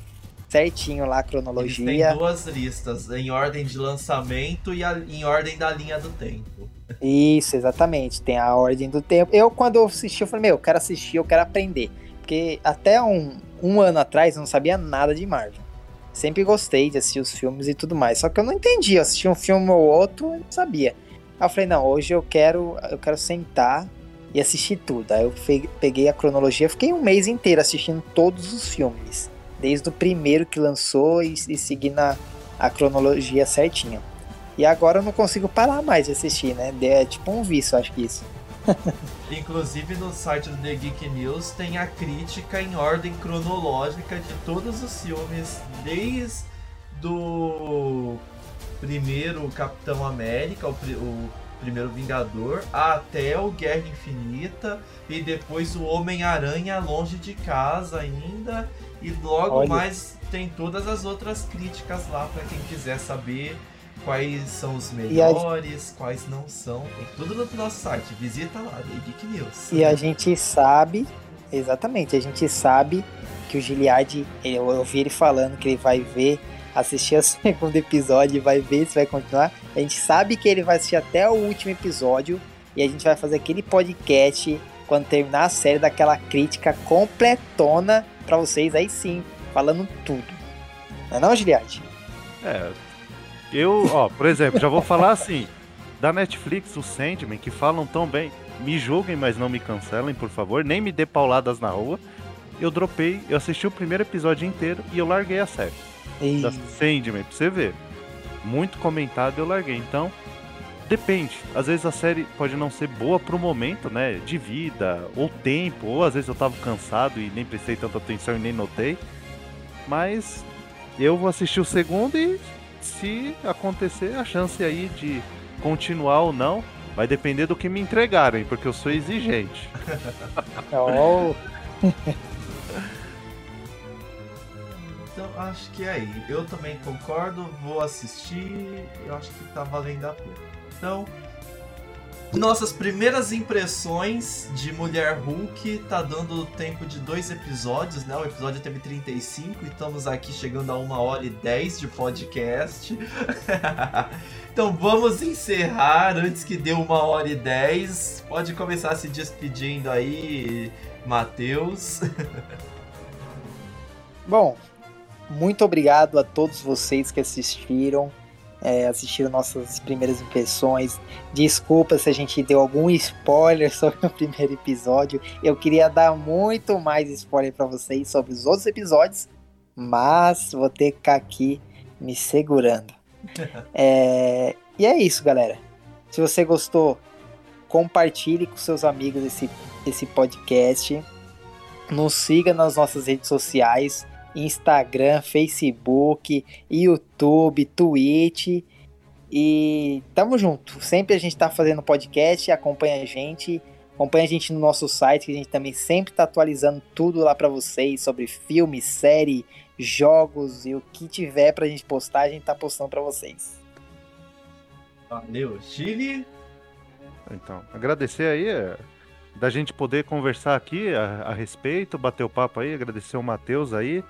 certinho lá a cronologia. Eles têm duas listas, em ordem de lançamento e a, em ordem da linha do tempo. Isso, exatamente. Tem a ordem do tempo. Eu, quando eu assisti, eu falei, meu, eu quero assistir, eu quero aprender. Porque até um, um ano atrás eu não sabia nada de Marvel. Sempre gostei de assistir os filmes e tudo mais. Só que eu não entendi. Eu assisti um filme ou outro e não sabia. Aí eu falei, não, hoje eu quero, eu quero sentar e assistir tudo. Aí eu peguei a cronologia, fiquei um mês inteiro assistindo todos os filmes. Desde o primeiro que lançou e, e seguindo a, a cronologia certinho. E agora eu não consigo parar mais de assistir, né? É tipo um vício, acho que isso. Inclusive no site do The Geek News tem a crítica em ordem cronológica de todos os filmes, desde do primeiro Capitão América, o, o primeiro Vingador até o Guerra Infinita e depois o Homem-Aranha longe de casa ainda e logo Olha. mais tem todas as outras críticas lá para quem quiser saber quais são os melhores, a... quais não são. Tem tudo no nosso site. Visita lá, The Geek News. E a gente sabe, exatamente, a gente sabe que o Giliard, eu ouvi ele falando que ele vai ver, assistir o segundo episódio e vai ver se vai continuar. A gente sabe que ele vai assistir até o último episódio e a gente vai fazer aquele podcast quando terminar a série daquela crítica completona para vocês aí sim, falando tudo. Não é não, Giliard? É, eu, ó, por exemplo, já vou falar assim, da Netflix, o Sandman, que falam tão bem, me julguem, mas não me cancelem, por favor, nem me dê pauladas na rua. Eu dropei, eu assisti o primeiro episódio inteiro e eu larguei a série. Ei. Da Sandman, pra você ver. Muito comentado eu larguei. Então, depende. Às vezes a série pode não ser boa pro momento, né? De vida, ou tempo, ou às vezes eu tava cansado e nem prestei tanta atenção e nem notei. Mas eu vou assistir o segundo e se acontecer, a chance aí de continuar ou não vai depender do que me entregarem, porque eu sou exigente. oh. então acho que é aí. Eu também concordo, vou assistir, eu acho que tá valendo a pena. Então, nossas primeiras impressões de Mulher Hulk tá dando tempo de dois episódios, né? O episódio teve 35 e estamos aqui chegando a uma hora e 10 de podcast. então vamos encerrar antes que dê uma hora e 10. Pode começar se despedindo aí, Matheus. Bom, muito obrigado a todos vocês que assistiram é, assistiram nossas primeiras impressões. Desculpa se a gente deu algum spoiler sobre o primeiro episódio. Eu queria dar muito mais spoiler para vocês sobre os outros episódios, mas vou ter que ficar aqui me segurando. é, e é isso, galera. Se você gostou, compartilhe com seus amigos esse, esse podcast. Nos siga nas nossas redes sociais. Instagram, Facebook, YouTube, Twitch. E tamo junto. Sempre a gente tá fazendo podcast, acompanha a gente. Acompanha a gente no nosso site, que a gente também sempre tá atualizando tudo lá para vocês sobre filme, série, jogos e o que tiver pra gente postar, a gente tá postando para vocês. Valeu, Chile. Então, agradecer aí é, da gente poder conversar aqui a, a respeito, bater o papo aí, agradecer o Matheus aí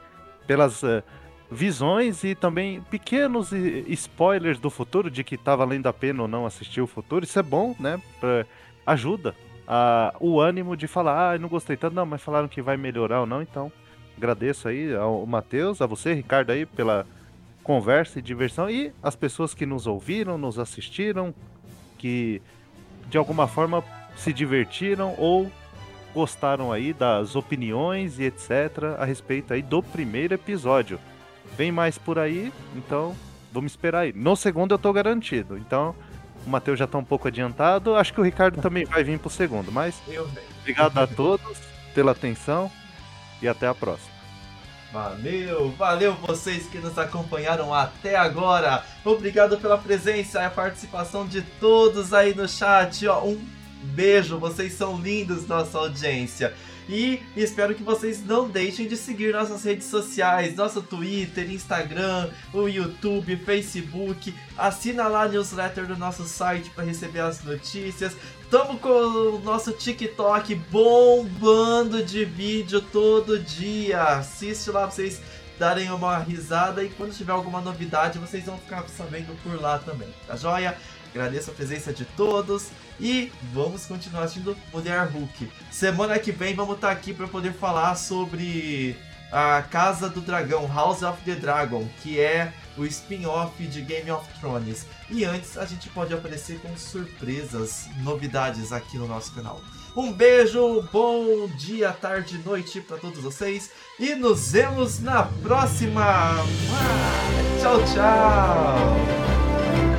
pelas uh, visões e também pequenos spoilers do futuro, de que tá valendo a pena ou não assistir o futuro. Isso é bom, né? Pra, ajuda a, o ânimo de falar, ah, não gostei tanto, não, mas falaram que vai melhorar ou não, então agradeço aí ao Matheus, a você, Ricardo, aí, pela conversa e diversão e as pessoas que nos ouviram, nos assistiram, que de alguma forma se divertiram ou gostaram aí das opiniões e etc a respeito aí do primeiro episódio. Vem mais por aí, então vamos esperar aí. No segundo eu tô garantido, então o Matheus já tá um pouco adiantado. Acho que o Ricardo também vai vir pro segundo, mas obrigado a todos pela atenção e até a próxima. Valeu, valeu vocês que nos acompanharam até agora. Obrigado pela presença e a participação de todos aí no chat. Ó, um Beijo, vocês são lindos, nossa audiência. E espero que vocês não deixem de seguir nossas redes sociais, nosso Twitter, Instagram, o YouTube, Facebook. Assina lá a newsletter do nosso site para receber as notícias. Tamo com o nosso TikTok bombando de vídeo todo dia. Assiste lá pra vocês darem uma risada e quando tiver alguma novidade vocês vão ficar sabendo por lá também, tá joia? Agradeço a presença de todos e vamos continuar assistindo Mulher Hulk. Semana que vem vamos estar aqui para poder falar sobre a Casa do Dragão, House of the Dragon, que é o spin-off de Game of Thrones. E antes a gente pode aparecer com surpresas, novidades aqui no nosso canal. Um beijo, bom dia, tarde, noite para todos vocês e nos vemos na próxima. Tchau, tchau.